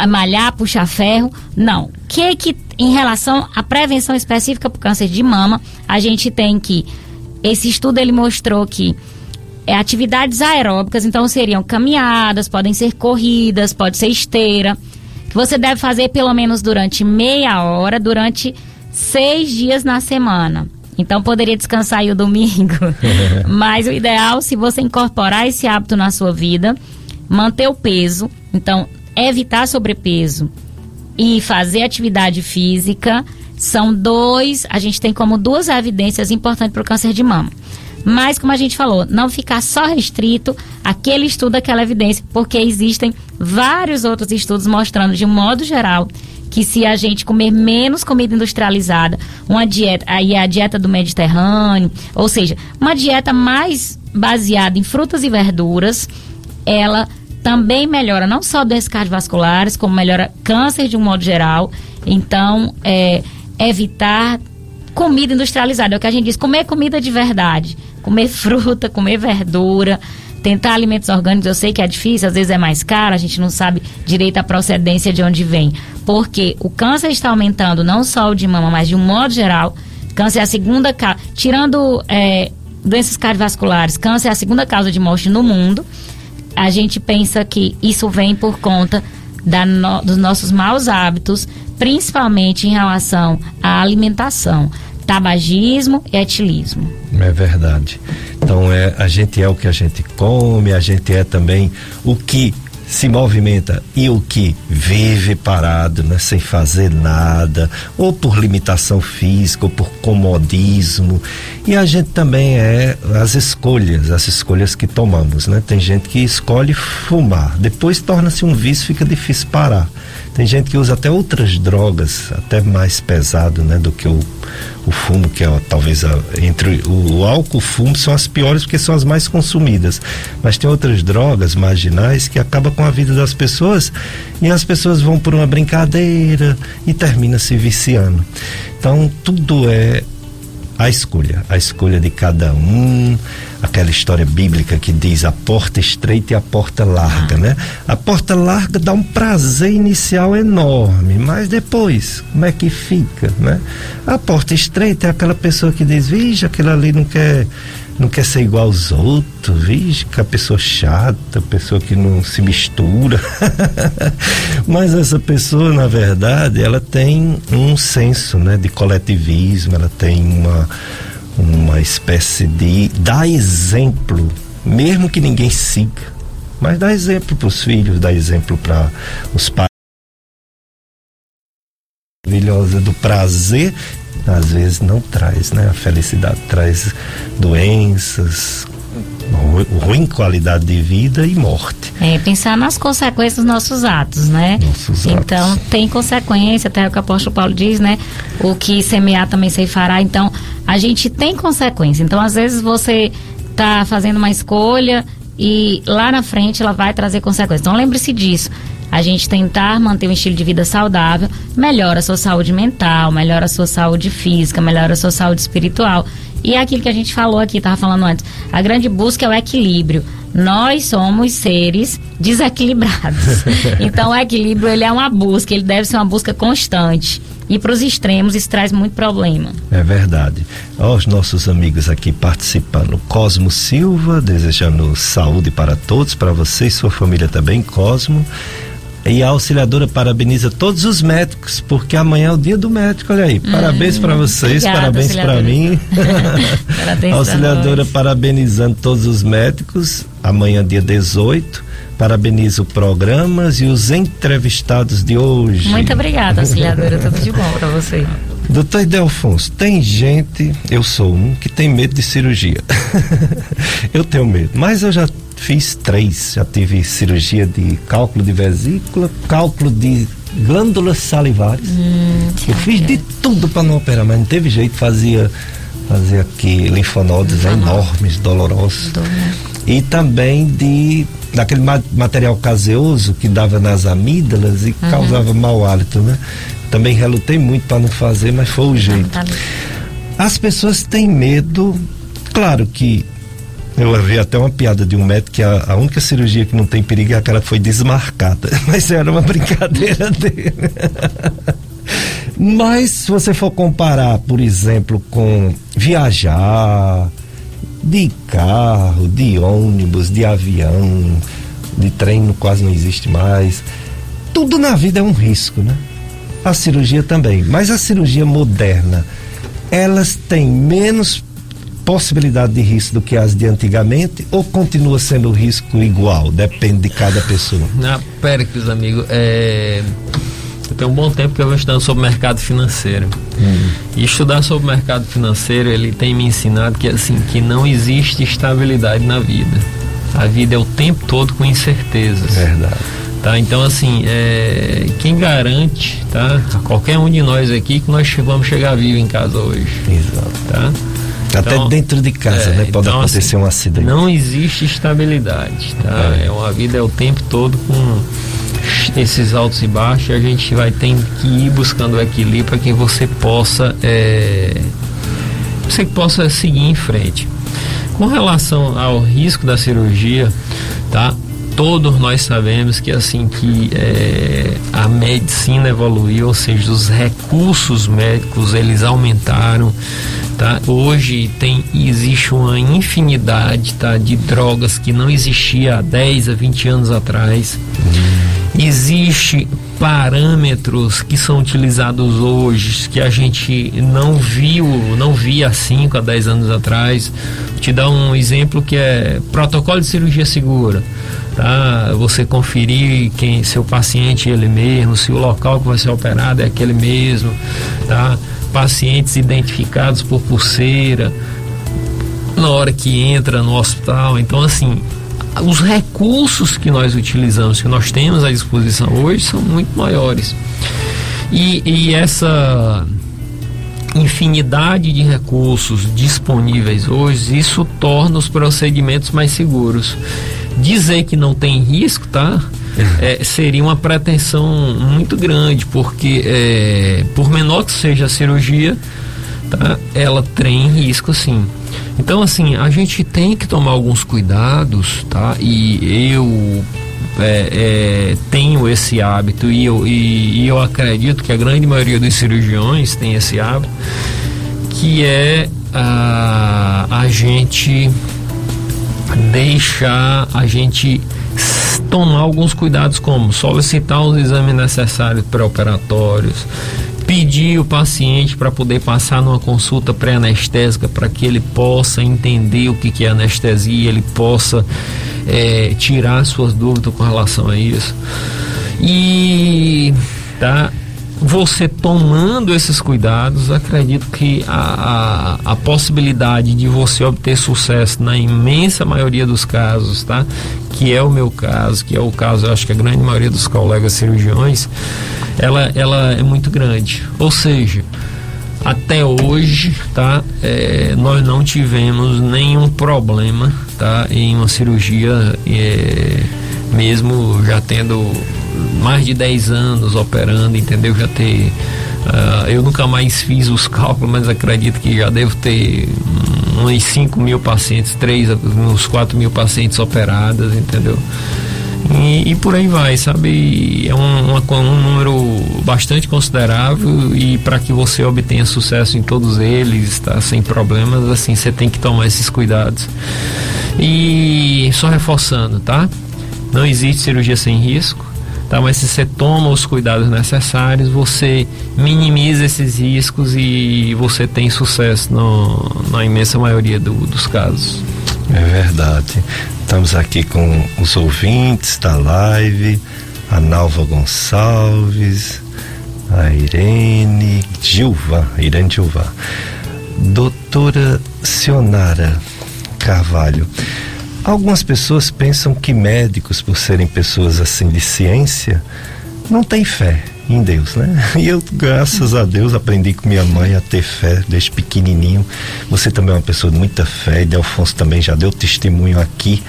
malhar, puxar ferro. Não. Que que, em relação à prevenção específica para o câncer de mama, a gente tem que. Esse estudo ele mostrou que é, atividades aeróbicas, então seriam caminhadas, podem ser corridas, pode ser esteira, que você deve fazer pelo menos durante meia hora, durante seis dias na semana. Então poderia descansar aí o domingo. [LAUGHS] Mas o ideal, se você incorporar esse hábito na sua vida, manter o peso, então evitar sobrepeso e fazer atividade física, são dois, a gente tem como duas evidências importantes para o câncer de mama. Mas, como a gente falou, não ficar só restrito àquele estudo, àquela evidência, porque existem vários outros estudos mostrando, de modo geral, que se a gente comer menos comida industrializada, uma dieta, aí é a dieta do Mediterrâneo, ou seja, uma dieta mais baseada em frutas e verduras, ela também melhora não só doenças cardiovasculares, como melhora câncer de um modo geral. Então, é, evitar comida industrializada. É o que a gente diz, comer comida de verdade. Comer fruta, comer verdura, tentar alimentos orgânicos. Eu sei que é difícil, às vezes é mais caro, a gente não sabe direito a procedência de onde vem. Porque o câncer está aumentando, não só o de mama, mas de um modo geral. Câncer é a segunda causa. Tirando é, doenças cardiovasculares, câncer é a segunda causa de morte no mundo. A gente pensa que isso vem por conta da no, dos nossos maus hábitos, principalmente em relação à alimentação tabagismo e etilismo.
É verdade. Então é, a gente é o que a gente come, a gente é também o que se movimenta e o que vive parado, né, sem fazer nada, ou por limitação física, ou por comodismo. E a gente também é as escolhas, as escolhas que tomamos, né? Tem gente que escolhe fumar, depois torna-se um vício, fica difícil parar. Tem gente que usa até outras drogas, até mais pesado, né, do que o, o fumo, que é talvez a, entre o, o álcool e o fumo são as piores porque são as mais consumidas. Mas tem outras drogas marginais que acabam com a vida das pessoas e as pessoas vão por uma brincadeira e termina se viciando. Então tudo é a escolha, a escolha de cada um, aquela história bíblica que diz a porta estreita e a porta larga, né? A porta larga dá um prazer inicial enorme, mas depois, como é que fica, né? A porta estreita é aquela pessoa que diz, veja, aquilo ali não quer não quer ser igual aos outros, vixe, que a pessoa chata, pessoa que não se mistura. [LAUGHS] Mas essa pessoa, na verdade, ela tem um senso, né, de coletivismo, ela tem uma uma espécie de dar exemplo, mesmo que ninguém siga, mas dá exemplo para os filhos, dá exemplo para os pais maravilhosa do prazer às vezes não traz, né? A felicidade traz doenças, ruim qualidade de vida e morte.
É, pensar nas consequências dos nossos atos, né?
Nossos
então,
atos.
tem consequência, até o que o apóstolo Paulo diz, né? O que semear também se fará. Então, a gente tem consequência. Então, às vezes você está fazendo uma escolha e lá na frente ela vai trazer consequências. Então, lembre-se disso a gente tentar manter um estilo de vida saudável, melhora a sua saúde mental, melhora a sua saúde física, melhora a sua saúde espiritual. E é aquilo que a gente falou aqui, estava falando antes, a grande busca é o equilíbrio. Nós somos seres desequilibrados. [LAUGHS] então o equilíbrio ele é uma busca, ele deve ser uma busca constante. E para os extremos isso traz muito problema.
É verdade. Os nossos amigos aqui participando. Cosmo Silva, desejando saúde para todos, para você e sua família também, Cosmo. E a auxiliadora parabeniza todos os médicos, porque amanhã é o dia do médico, olha aí. Parabéns hum, para vocês, obrigada, parabéns para mim. [LAUGHS] [LAUGHS] parabéns a auxiliadora parabenizando todos os médicos, amanhã dia 18. Parabenizo programas e os entrevistados de hoje.
Muito obrigada, auxiliadora. [LAUGHS] Tudo de bom para você.
Doutor Idelfonso, tem gente, eu sou um, que tem medo de cirurgia. eu tenho medo, mas eu já fiz três. Já tive cirurgia de cálculo de vesícula, cálculo de glândulas salivares. Hum, eu fiz de tudo para não operar, mas não teve jeito. Fazia, fazia aqui linfonodos enormes, dolorosos. Dor, né? E também de daquele material caseoso que dava nas amígdalas e uhum. causava mau hálito, né? Também relutei muito para não fazer, mas foi o jeito. Tá As pessoas têm medo, claro que eu vi até uma piada de um médico que a, a, única cirurgia que não tem perigo é aquela que foi desmarcada. [LAUGHS] Mas era uma brincadeira [LAUGHS] dele. Mas se você for comparar, por exemplo, com viajar de carro, de ônibus, de avião, de trem quase não existe mais. Tudo na vida é um risco, né? A cirurgia também. Mas a cirurgia moderna, elas têm menos possibilidade de risco do que as de antigamente ou continua sendo o risco igual? Depende de cada pessoa.
Na Péricles, amigo, é... eu tenho um bom tempo que eu vou estudando sobre mercado financeiro. Hum. E estudar sobre mercado financeiro, ele tem me ensinado que assim, que não existe estabilidade na vida. A vida é o tempo todo com incertezas.
Verdade.
Tá, então assim, é, quem garante, tá? Qualquer um de nós aqui que nós vamos chegar vivo em casa hoje.
Exato.
Tá?
Até então, dentro de casa, é, né? Pode então, acontecer assim, um acidente.
Não existe estabilidade, tá? É. é. uma vida é o tempo todo com esses altos e baixos. E a gente vai ter que ir buscando o equilíbrio para que você possa é, você possa seguir em frente. Com relação ao risco da cirurgia, tá? Todos nós sabemos que assim que é, a medicina evoluiu, ou seja, os recursos médicos eles aumentaram, tá? Hoje tem existe uma infinidade, tá, de drogas que não existia há 10 a 20 anos atrás. Existe parâmetros que são utilizados hoje que a gente não viu, não via há 5 a 10 anos atrás. Vou te dar um exemplo que é protocolo de cirurgia segura. Tá? Você conferir quem seu paciente ele mesmo, se o local que vai ser operado é aquele mesmo, tá? pacientes identificados por pulseira na hora que entra no hospital. Então, assim, os recursos que nós utilizamos, que nós temos à disposição hoje, são muito maiores. E, e essa infinidade de recursos disponíveis hoje, isso torna os procedimentos mais seguros. Dizer que não tem risco, tá? é, seria uma pretensão muito grande, porque é, por menor que seja a cirurgia, tá, ela tem risco sim. Então, assim, a gente tem que tomar alguns cuidados, tá? E eu é, é, tenho esse hábito e eu, e, e eu acredito que a grande maioria dos cirurgiões tem esse hábito, que é a, a gente deixar a gente tomar alguns cuidados como solicitar os exames necessários pré-operatórios, pedir o paciente para poder passar numa consulta pré-anestésica para que ele possa entender o que, que é anestesia, ele possa é, tirar suas dúvidas com relação a isso. E tá, você tomando esses cuidados, acredito que a, a, a, possibilidade de você obter sucesso na imensa maioria dos casos, tá? Que é o meu caso, que é o caso, eu acho que a grande maioria dos colegas cirurgiões, ela, ela é muito grande. Ou seja, até hoje, tá? É, nós não tivemos nenhum problema, tá? Em uma cirurgia, é, mesmo já tendo mais de 10 anos operando, entendeu? Já ter. Uh, eu nunca mais fiz os cálculos, mas acredito que já devo ter uns 5 mil pacientes, 3, uns 4 mil pacientes operadas, entendeu? E, e, por aí vai, sabe? É um, uma, um número bastante considerável e para que você obtenha sucesso em todos eles, tá? Sem problemas, assim, você tem que tomar esses cuidados. E só reforçando, tá? Não existe cirurgia sem risco tá? Mas se você toma os cuidados necessários, você minimiza esses riscos e você tem sucesso no, na imensa maioria do, dos casos.
É verdade. Estamos aqui com os ouvintes da live, a Nalva Gonçalves, a Irene Gilva, Irene Gilva, doutora Sionara Carvalho. Algumas pessoas pensam que médicos, por serem pessoas assim de ciência, não têm fé em Deus, né? E eu, graças a Deus, aprendi com minha mãe a ter fé desde pequenininho. Você também é uma pessoa de muita fé, e Delfonso também já deu testemunho aqui.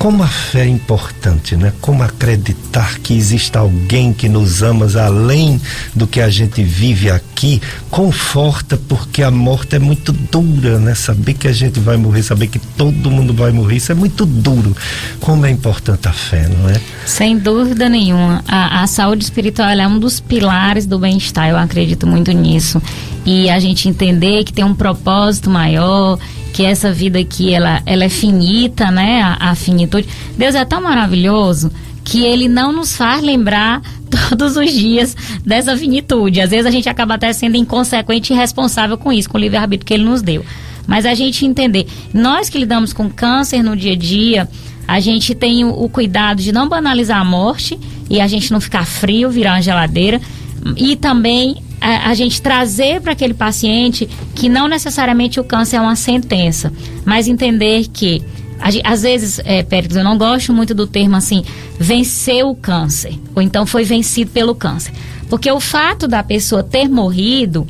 Como a fé é importante, né? Como acreditar que existe alguém que nos ama além do que a gente vive aqui, conforta porque a morte é muito dura, né? Saber que a gente vai morrer, saber que todo mundo vai morrer, isso é muito duro. Como é importante a fé, não é?
Sem dúvida nenhuma. A, a saúde espiritual é um dos pilares do bem-estar, eu acredito muito nisso. E a gente entender que tem um propósito maior que essa vida aqui ela, ela é finita, né? A, a finitude. Deus é tão maravilhoso que ele não nos faz lembrar [LAUGHS] todos os dias dessa finitude. Às vezes a gente acaba até sendo inconsequente e responsável com isso, com o livre-arbítrio que ele nos deu. Mas a gente entender, nós que lidamos com câncer no dia a dia, a gente tem o, o cuidado de não banalizar a morte e a gente não ficar frio, virar uma geladeira. E também a, a gente trazer para aquele paciente que não necessariamente o câncer é uma sentença, mas entender que às vezes, é, Pérez, eu não gosto muito do termo assim, venceu o câncer, ou então foi vencido pelo câncer. Porque o fato da pessoa ter morrido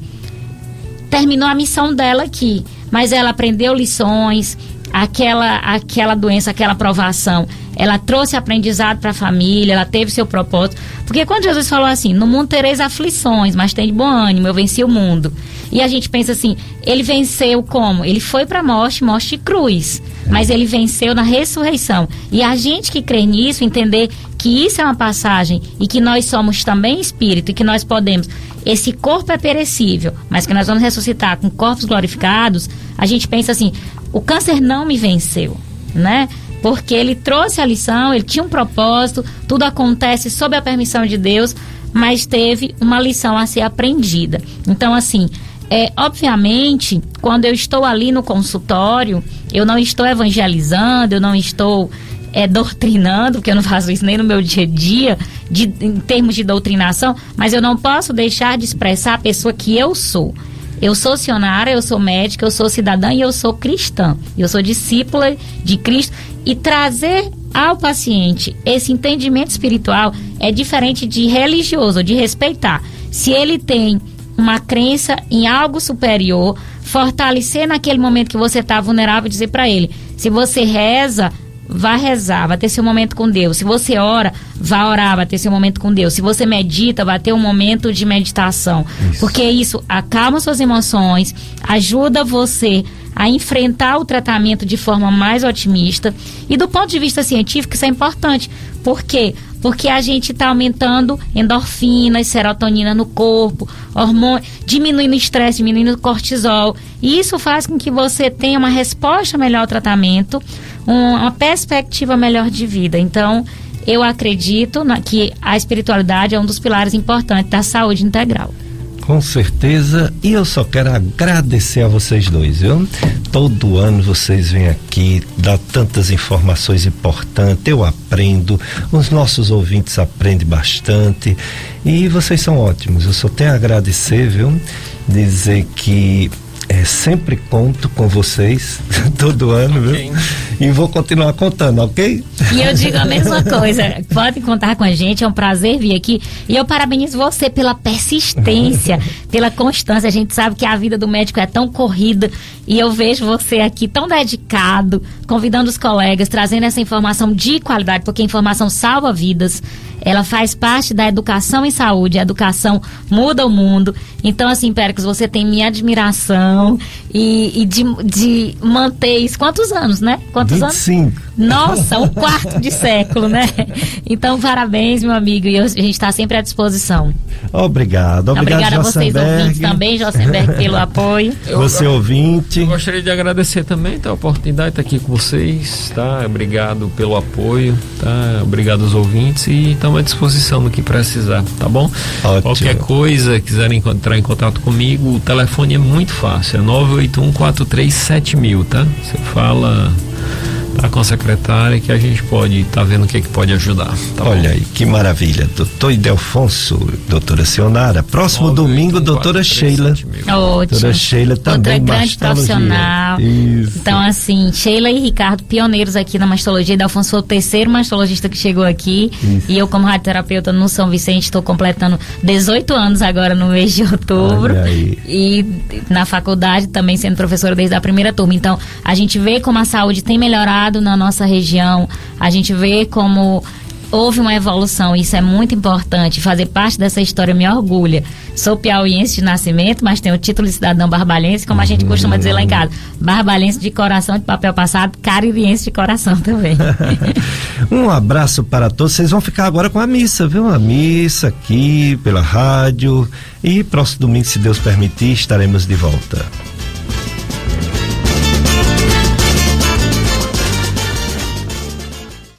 terminou a missão dela aqui, mas ela aprendeu lições, aquela aquela doença, aquela provação, ela trouxe aprendizado para a família, ela teve seu propósito. Porque quando Jesus falou assim, no mundo tereis aflições, mas tem de bom ânimo, eu venci o mundo. E a gente pensa assim, ele venceu como? Ele foi para a morte, morte e cruz. Mas ele venceu na ressurreição. E a gente que crê nisso, entender que isso é uma passagem e que nós somos também espírito e que nós podemos. Esse corpo é perecível, mas que nós vamos ressuscitar com corpos glorificados. A gente pensa assim: o câncer não me venceu, né? Porque ele trouxe a lição, ele tinha um propósito, tudo acontece sob a permissão de Deus, mas teve uma lição a ser aprendida. Então, assim, é, obviamente, quando eu estou ali no consultório, eu não estou evangelizando, eu não estou é, doutrinando, porque eu não faço isso nem no meu dia a dia, de, em termos de doutrinação, mas eu não posso deixar de expressar a pessoa que eu sou. Eu sou sionara, eu sou médica, eu sou cidadã e eu sou cristã. Eu sou discípula de Cristo. E trazer ao paciente esse entendimento espiritual é diferente de religioso, de respeitar. Se ele tem uma crença em algo superior, fortalecer naquele momento que você está vulnerável, dizer para ele: se você reza, vá rezar, vai ter seu momento com Deus. Se você ora, vá orar, vai ter seu momento com Deus. Se você medita, vai ter um momento de meditação. Isso. Porque isso acalma suas emoções, ajuda você a enfrentar o tratamento de forma mais otimista. E do ponto de vista científico, isso é importante. Por quê? Porque a gente está aumentando endorfinas, serotonina no corpo, hormônio, diminuindo o estresse, diminuindo o cortisol. E isso faz com que você tenha uma resposta melhor ao tratamento, uma perspectiva melhor de vida. Então, eu acredito na, que a espiritualidade é um dos pilares importantes da saúde integral.
Com certeza, e eu só quero agradecer a vocês dois, viu? Todo ano vocês vêm aqui, dá tantas informações importantes, eu aprendo, os nossos ouvintes aprendem bastante e vocês são ótimos. Eu só tenho a agradecer, viu? Dizer que é, sempre conto com vocês [LAUGHS] todo ano, okay. viu? E vou continuar contando, ok?
E eu digo a mesma coisa. Pode contar com a gente, é um prazer vir aqui. E eu parabenizo você pela persistência, [LAUGHS] pela constância. A gente sabe que a vida do médico é tão corrida e eu vejo você aqui tão dedicado, convidando os colegas, trazendo essa informação de qualidade, porque a informação salva vidas ela faz parte da educação em saúde. A educação muda o mundo. Então, assim, Péricles, você tem minha admiração e, e de, de manter isso. Quantos anos, né? Quantos
25. anos?
Nossa, um [LAUGHS] quarto de século, né? Então, parabéns, meu amigo. E a gente está sempre à disposição.
Obrigado. Obrigado
Obrigada a vocês, ouvintes, também, Josenberg, pelo [LAUGHS] apoio.
Você, ouvinte.
Eu gostaria de agradecer também tá, a oportunidade de estar aqui com vocês, tá? Obrigado pelo apoio, tá? Obrigado aos ouvintes e estamos à disposição no que precisar, tá bom? Ótimo. Qualquer coisa, quiserem entrar em contato comigo, o telefone é muito fácil, é 981 437 tá? Você fala tá, com a secretária que a gente pode estar tá vendo o que, é que pode ajudar. Tá
Olha bom? aí, que maravilha. Doutor Idelfonso, doutora Sionara. Próximo 9, domingo, 8, doutora 4, Sheila.
Ótimo.
Doutora Sheila também.
Outra grande profissional. Isso. Então, assim, Sheila e Ricardo, pioneiros aqui na mastologia. Idelfonso foi o terceiro mastologista que chegou aqui. Isso. E eu, como radioterapeuta no São Vicente, estou completando 18 anos agora no mês de outubro. E na faculdade também sendo professora desde a primeira turma. Então, a gente vê como a saúde tem melhorado na nossa região. A gente vê como houve uma evolução, isso é muito importante. Fazer parte dessa história me orgulha. Sou piauiense de nascimento, mas tenho o título de cidadão barbalense, como a gente costuma dizer lá em casa. Barbalense de coração, de papel passado, caririense de coração também. [LAUGHS]
um abraço para todos. Vocês vão ficar agora com a missa, viu? A missa aqui pela rádio. E próximo domingo, se Deus permitir, estaremos de volta.